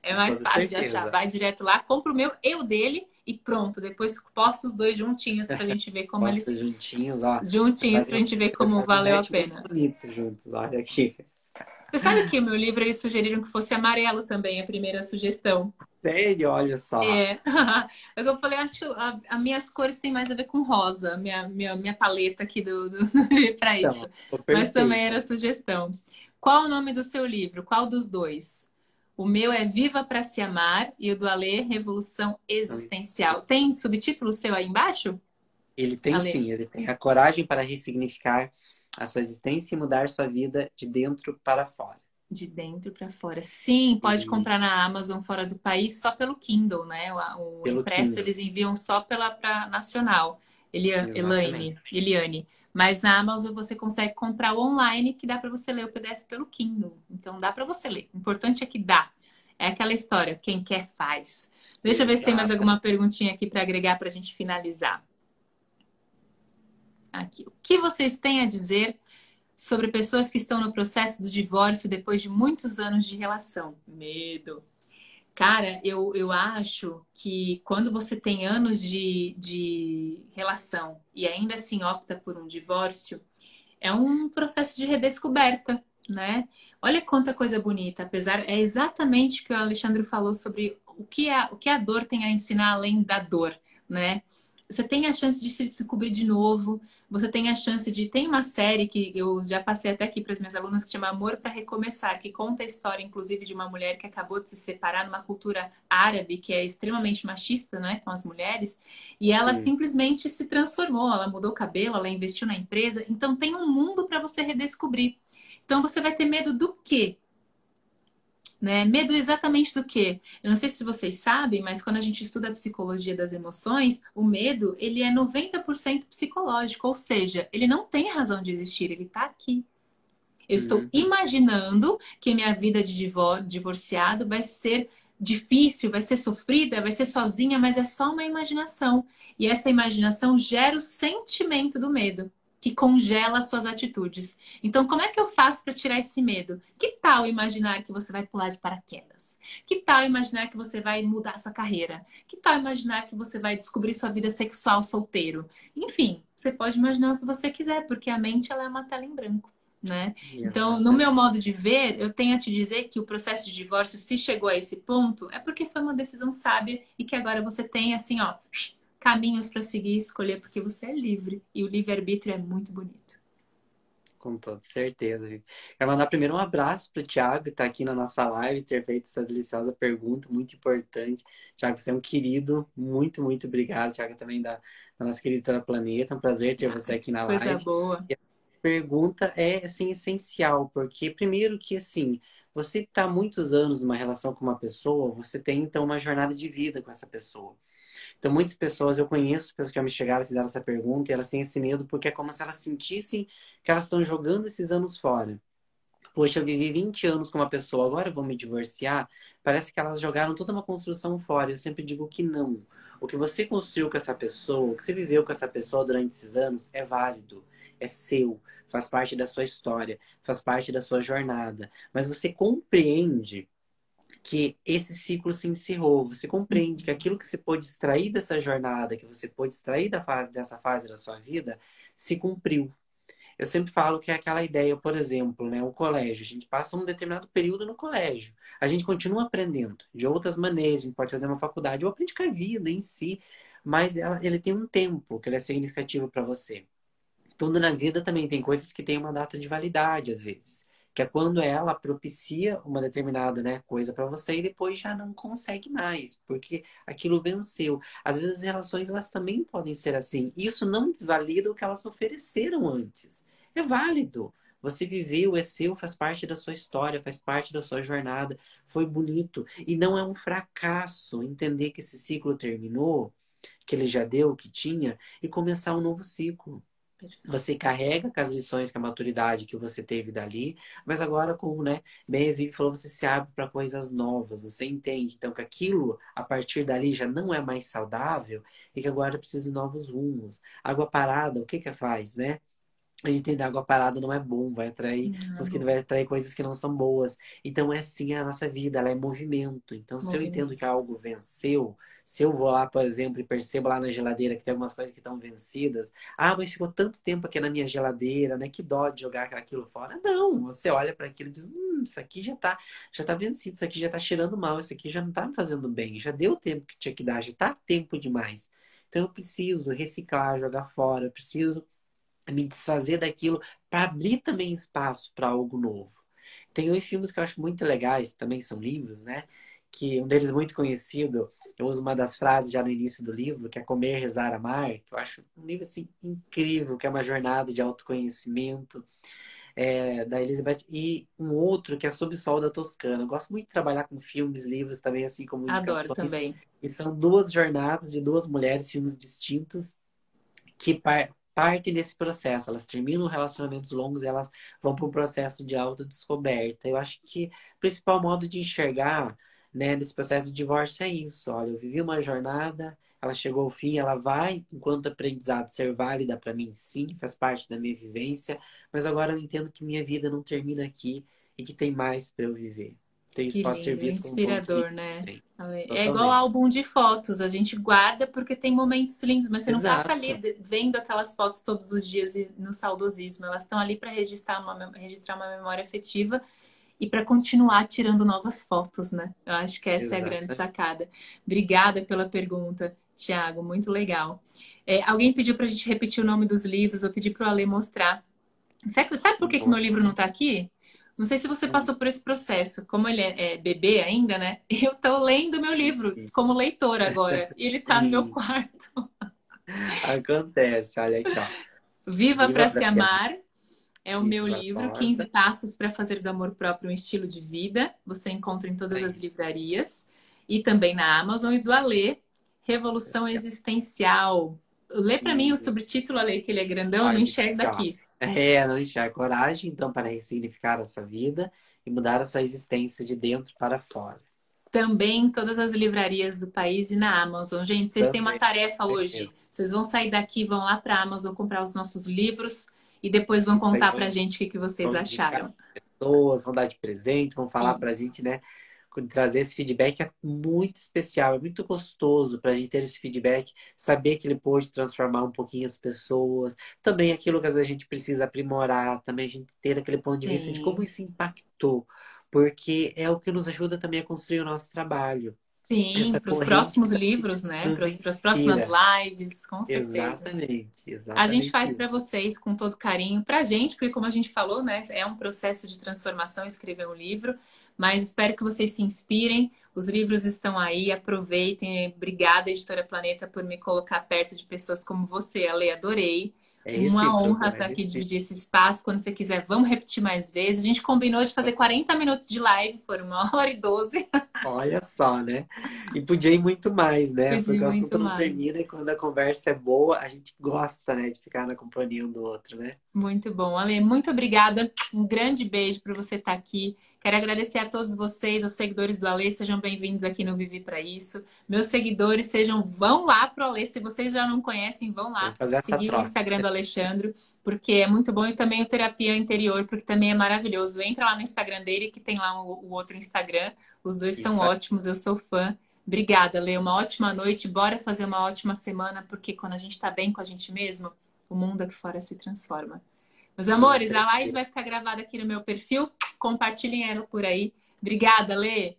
É mais fácil de achar. Vai direto lá, compra o meu, eu dele e pronto. Depois posta os dois juntinhos para a gente ver como [LAUGHS] eles. Juntinhos, ó. Juntinhos para a gente ver como valeu a pena. Bonito juntos, olha aqui. Você sabe que o meu livro eles sugeriram que fosse amarelo também, a primeira sugestão. Sério? Olha só. É. [LAUGHS] Eu falei, acho que as minhas cores têm mais a ver com rosa, minha, minha, minha paleta aqui do, do [LAUGHS] para então, isso. Então, Mas também era sugestão. Qual o nome do seu livro? Qual dos dois? O meu é Viva para se amar e o do Alê Revolução Existencial. Tem subtítulo seu aí embaixo? Ele tem Ale. sim, ele tem a coragem para ressignificar a sua existência e mudar sua vida de dentro para fora. De dentro para fora. Sim, pode comprar na Amazon fora do país só pelo Kindle, né? O, o impresso Kindle. eles enviam só pela pra nacional. Eliane, Eliane. Mas na Amazon você consegue comprar online que dá para você ler o PDF pelo Kindle. Então dá para você ler. O importante é que dá. É aquela história, quem quer faz. Deixa eu ver se tem mais alguma perguntinha aqui para agregar para a gente finalizar. Aqui. O que vocês têm a dizer sobre pessoas que estão no processo do divórcio depois de muitos anos de relação? Medo. Cara, eu, eu acho que quando você tem anos de, de relação e ainda assim opta por um divórcio, é um processo de redescoberta, né? Olha quanta coisa bonita, apesar é exatamente o que o Alexandre falou sobre o que a, o que a dor tem a ensinar além da dor, né? Você tem a chance de se descobrir de novo, você tem a chance de. Tem uma série que eu já passei até aqui para as minhas alunas que chama Amor para Recomeçar, que conta a história, inclusive, de uma mulher que acabou de se separar numa cultura árabe que é extremamente machista, né, com as mulheres, e ela Sim. simplesmente se transformou. Ela mudou o cabelo, ela investiu na empresa. Então, tem um mundo para você redescobrir. Então, você vai ter medo do quê? Né? Medo exatamente do quê? Eu não sei se vocês sabem, mas quando a gente estuda a psicologia das emoções, o medo ele é 90% psicológico, ou seja, ele não tem razão de existir, ele está aqui. Eu estou uhum. imaginando que minha vida de divor divorciado vai ser difícil, vai ser sofrida, vai ser sozinha, mas é só uma imaginação. E essa imaginação gera o sentimento do medo que congela suas atitudes. Então, como é que eu faço para tirar esse medo? Que tal imaginar que você vai pular de paraquedas? Que tal imaginar que você vai mudar sua carreira? Que tal imaginar que você vai descobrir sua vida sexual solteiro? Enfim, você pode imaginar o que você quiser, porque a mente ela é uma tela em branco. Né? Então, no meu modo de ver, eu tenho a te dizer que o processo de divórcio, se chegou a esse ponto, é porque foi uma decisão sábia e que agora você tem, assim, ó, caminhos para seguir e escolher, porque você é livre. E o livre-arbítrio é muito bonito. Com toda certeza. Quero mandar primeiro um abraço para o Thiago, que está aqui na nossa live, ter feito essa deliciosa pergunta, muito importante. Thiago, você é um querido. Muito, muito obrigado. Thiago também da, da nossa querida Planeta. É um prazer ter você aqui na live. Coisa boa. E a pergunta é, assim, essencial, porque primeiro que, assim, você está muitos anos numa relação com uma pessoa, você tem, então, uma jornada de vida com essa pessoa. Então, muitas pessoas, eu conheço pessoas que já me chegaram e fizeram essa pergunta, e elas têm esse medo porque é como se elas sentissem que elas estão jogando esses anos fora. Poxa, eu vivi 20 anos com uma pessoa, agora eu vou me divorciar. Parece que elas jogaram toda uma construção fora. Eu sempre digo que não. O que você construiu com essa pessoa, o que você viveu com essa pessoa durante esses anos é válido, é seu, faz parte da sua história, faz parte da sua jornada. Mas você compreende que esse ciclo se encerrou. Você compreende que aquilo que você pôde extrair dessa jornada, que você pôde extrair da fase, dessa fase da sua vida, se cumpriu. Eu sempre falo que é aquela ideia, por exemplo, né, o colégio. A gente passa um determinado período no colégio. A gente continua aprendendo de outras maneiras. A gente pode fazer uma faculdade ou aprende com a vida em si, mas ela, ele tem um tempo que ele é significativo para você. Tudo na vida também tem coisas que têm uma data de validade, às vezes que é quando ela propicia uma determinada né, coisa para você e depois já não consegue mais, porque aquilo venceu. Às vezes as relações elas também podem ser assim. Isso não desvalida o que elas ofereceram antes. É válido. Você viveu, é seu, faz parte da sua história, faz parte da sua jornada, foi bonito. E não é um fracasso entender que esse ciclo terminou, que ele já deu o que tinha, e começar um novo ciclo. Você carrega com as lições, com a maturidade que você teve dali, mas agora, como né, bem Vivi falou, você se abre para coisas novas, você entende então que aquilo, a partir dali, já não é mais saudável e que agora precisa de novos rumos. Água parada, o que que faz, né? A gente entender água parada não é bom, vai atrair mosquito, vai atrair coisas que não são boas. Então é assim a nossa vida, ela é movimento. Então, movimento. se eu entendo que algo venceu, se eu vou lá, por exemplo, e percebo lá na geladeira que tem algumas coisas que estão vencidas, ah, mas ficou tanto tempo aqui na minha geladeira, né? Que dó de jogar aquilo fora. Não, você olha para aquilo e diz, hum, isso aqui já tá, já tá vencido, isso aqui já tá cheirando mal, isso aqui já não tá me fazendo bem, já deu o tempo que tinha que dar, já tá tempo demais. Então eu preciso reciclar, jogar fora, eu preciso me desfazer daquilo para abrir também espaço para algo novo. Tem dois filmes que eu acho muito legais, também são livros, né? que um deles muito conhecido, eu uso uma das frases já no início do livro, que é comer, rezar, amar, que eu acho um livro assim incrível, que é uma jornada de autoconhecimento. É, da Elizabeth, e um outro que é Sob o Sol da Toscana. Eu gosto muito de trabalhar com filmes, livros também, assim como indicações. Adoro também. E são duas jornadas de duas mulheres, filmes distintos, que par partem desse processo. Elas terminam relacionamentos longos elas vão para um processo de autodescoberta. Eu acho que o principal modo de enxergar né, nesse processo de divórcio é isso. Olha, eu vivi uma jornada, ela chegou ao fim, ela vai, enquanto aprendizado, ser válida para mim, sim, faz parte da minha vivência, mas agora eu entendo que minha vida não termina aqui e que tem mais para eu viver. Tem, que pode lindo, servir inspirador, né? É igual álbum de fotos, a gente guarda porque tem momentos lindos, mas você não Exato. passa ali vendo aquelas fotos todos os dias no saudosismo. Elas estão ali para registrar uma, registrar uma memória afetiva e para continuar tirando novas fotos, né? Eu acho que essa Exato. é a grande sacada. Obrigada pela pergunta, Tiago, muito legal. É, alguém pediu para a gente repetir o nome dos livros, eu pedi para o Ale mostrar. Sabe, sabe por que, que meu livro não está aqui? Não sei se você passou por esse processo. Como ele é, é bebê ainda, né? [LAUGHS] Eu estou lendo meu livro como leitora agora. E ele está no meu quarto. [LAUGHS] Acontece, olha aqui, ó. Viva, Viva para se amar. É o meu livro, 15 Passos para Fazer do Amor Próprio um Estilo de Vida. Você encontra em todas as livrarias e também na Amazon e do Alê, Revolução Existencial. Lê para mim o subtítulo, Alê, que ele é grandão, não enxerga daqui. É, não enxerga. Coragem, então, para ressignificar a sua vida e mudar a sua existência de dentro para fora. Também em todas as livrarias do país e na Amazon. Gente, vocês Também. têm uma tarefa hoje. Vocês vão sair daqui, vão lá para a Amazon comprar os nossos livros e depois vão contar pra gente o que, que vocês acharam. Pessoas, vão dar de presente, vão falar Isso. pra gente, né? Trazer esse feedback é muito especial, é muito gostoso para a gente ter esse feedback, saber que ele pode transformar um pouquinho as pessoas. Também aquilo que às vezes a gente precisa aprimorar, também a gente ter aquele ponto de Sim. vista de como isso impactou, porque é o que nos ajuda também a construir o nosso trabalho. Sim, para os próximos livros, né? Para as próximas lives, com certeza. Exatamente, exatamente. A gente faz para vocês com todo carinho, para a gente, porque como a gente falou, né? É um processo de transformação escrever um livro, mas espero que vocês se inspirem. Os livros estão aí, aproveitem. Obrigada, Editora Planeta, por me colocar perto de pessoas como você, Ale, adorei. É uma honra estar aqui dividir esse espaço. Quando você quiser, vamos repetir mais vezes. A gente combinou de fazer 40 minutos de live, foram uma [LAUGHS] hora e 12. Olha só, né? E podia ir muito mais, né? Podia Porque o assunto não termina e quando a conversa é boa, a gente gosta, né, de ficar na companhia um do outro, né? Muito bom. Ale, muito obrigada. Um grande beijo para você estar aqui. Quero agradecer a todos vocês, os seguidores do Alê, sejam bem-vindos aqui no Vivi para isso. Meus seguidores, sejam, vão lá pro Alê, se vocês já não conhecem, vão lá seguir troca. o Instagram do Alexandre, porque é muito bom e também o Terapia Interior, porque também é maravilhoso. Entra lá no Instagram dele, que tem lá o, o outro Instagram. Os dois isso são é. ótimos, eu sou fã. Obrigada, Lê. Uma ótima noite. Bora fazer uma ótima semana, porque quando a gente está bem com a gente mesmo, o mundo aqui fora se transforma. Meus amores, a live vai ficar gravada aqui no meu perfil. Compartilhem ela por aí. Obrigada, Lê.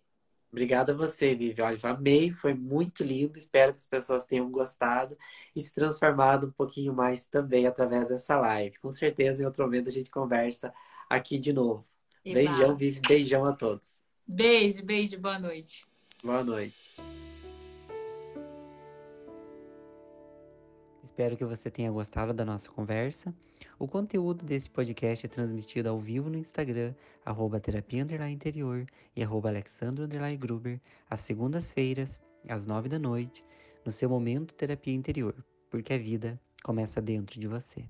Obrigada a você, Vivi. Olha, amei, foi muito lindo. Espero que as pessoas tenham gostado e se transformado um pouquinho mais também através dessa live. Com certeza, em outro momento a gente conversa aqui de novo. Eba. Beijão, Vivi. Beijão a todos. Beijo, beijo. Boa noite. Boa noite. Espero que você tenha gostado da nossa conversa. O conteúdo desse podcast é transmitido ao vivo no Instagram, arroba terapia interior e arroba alexandro gruber, às segundas-feiras, às nove da noite, no seu momento terapia interior, porque a vida começa dentro de você.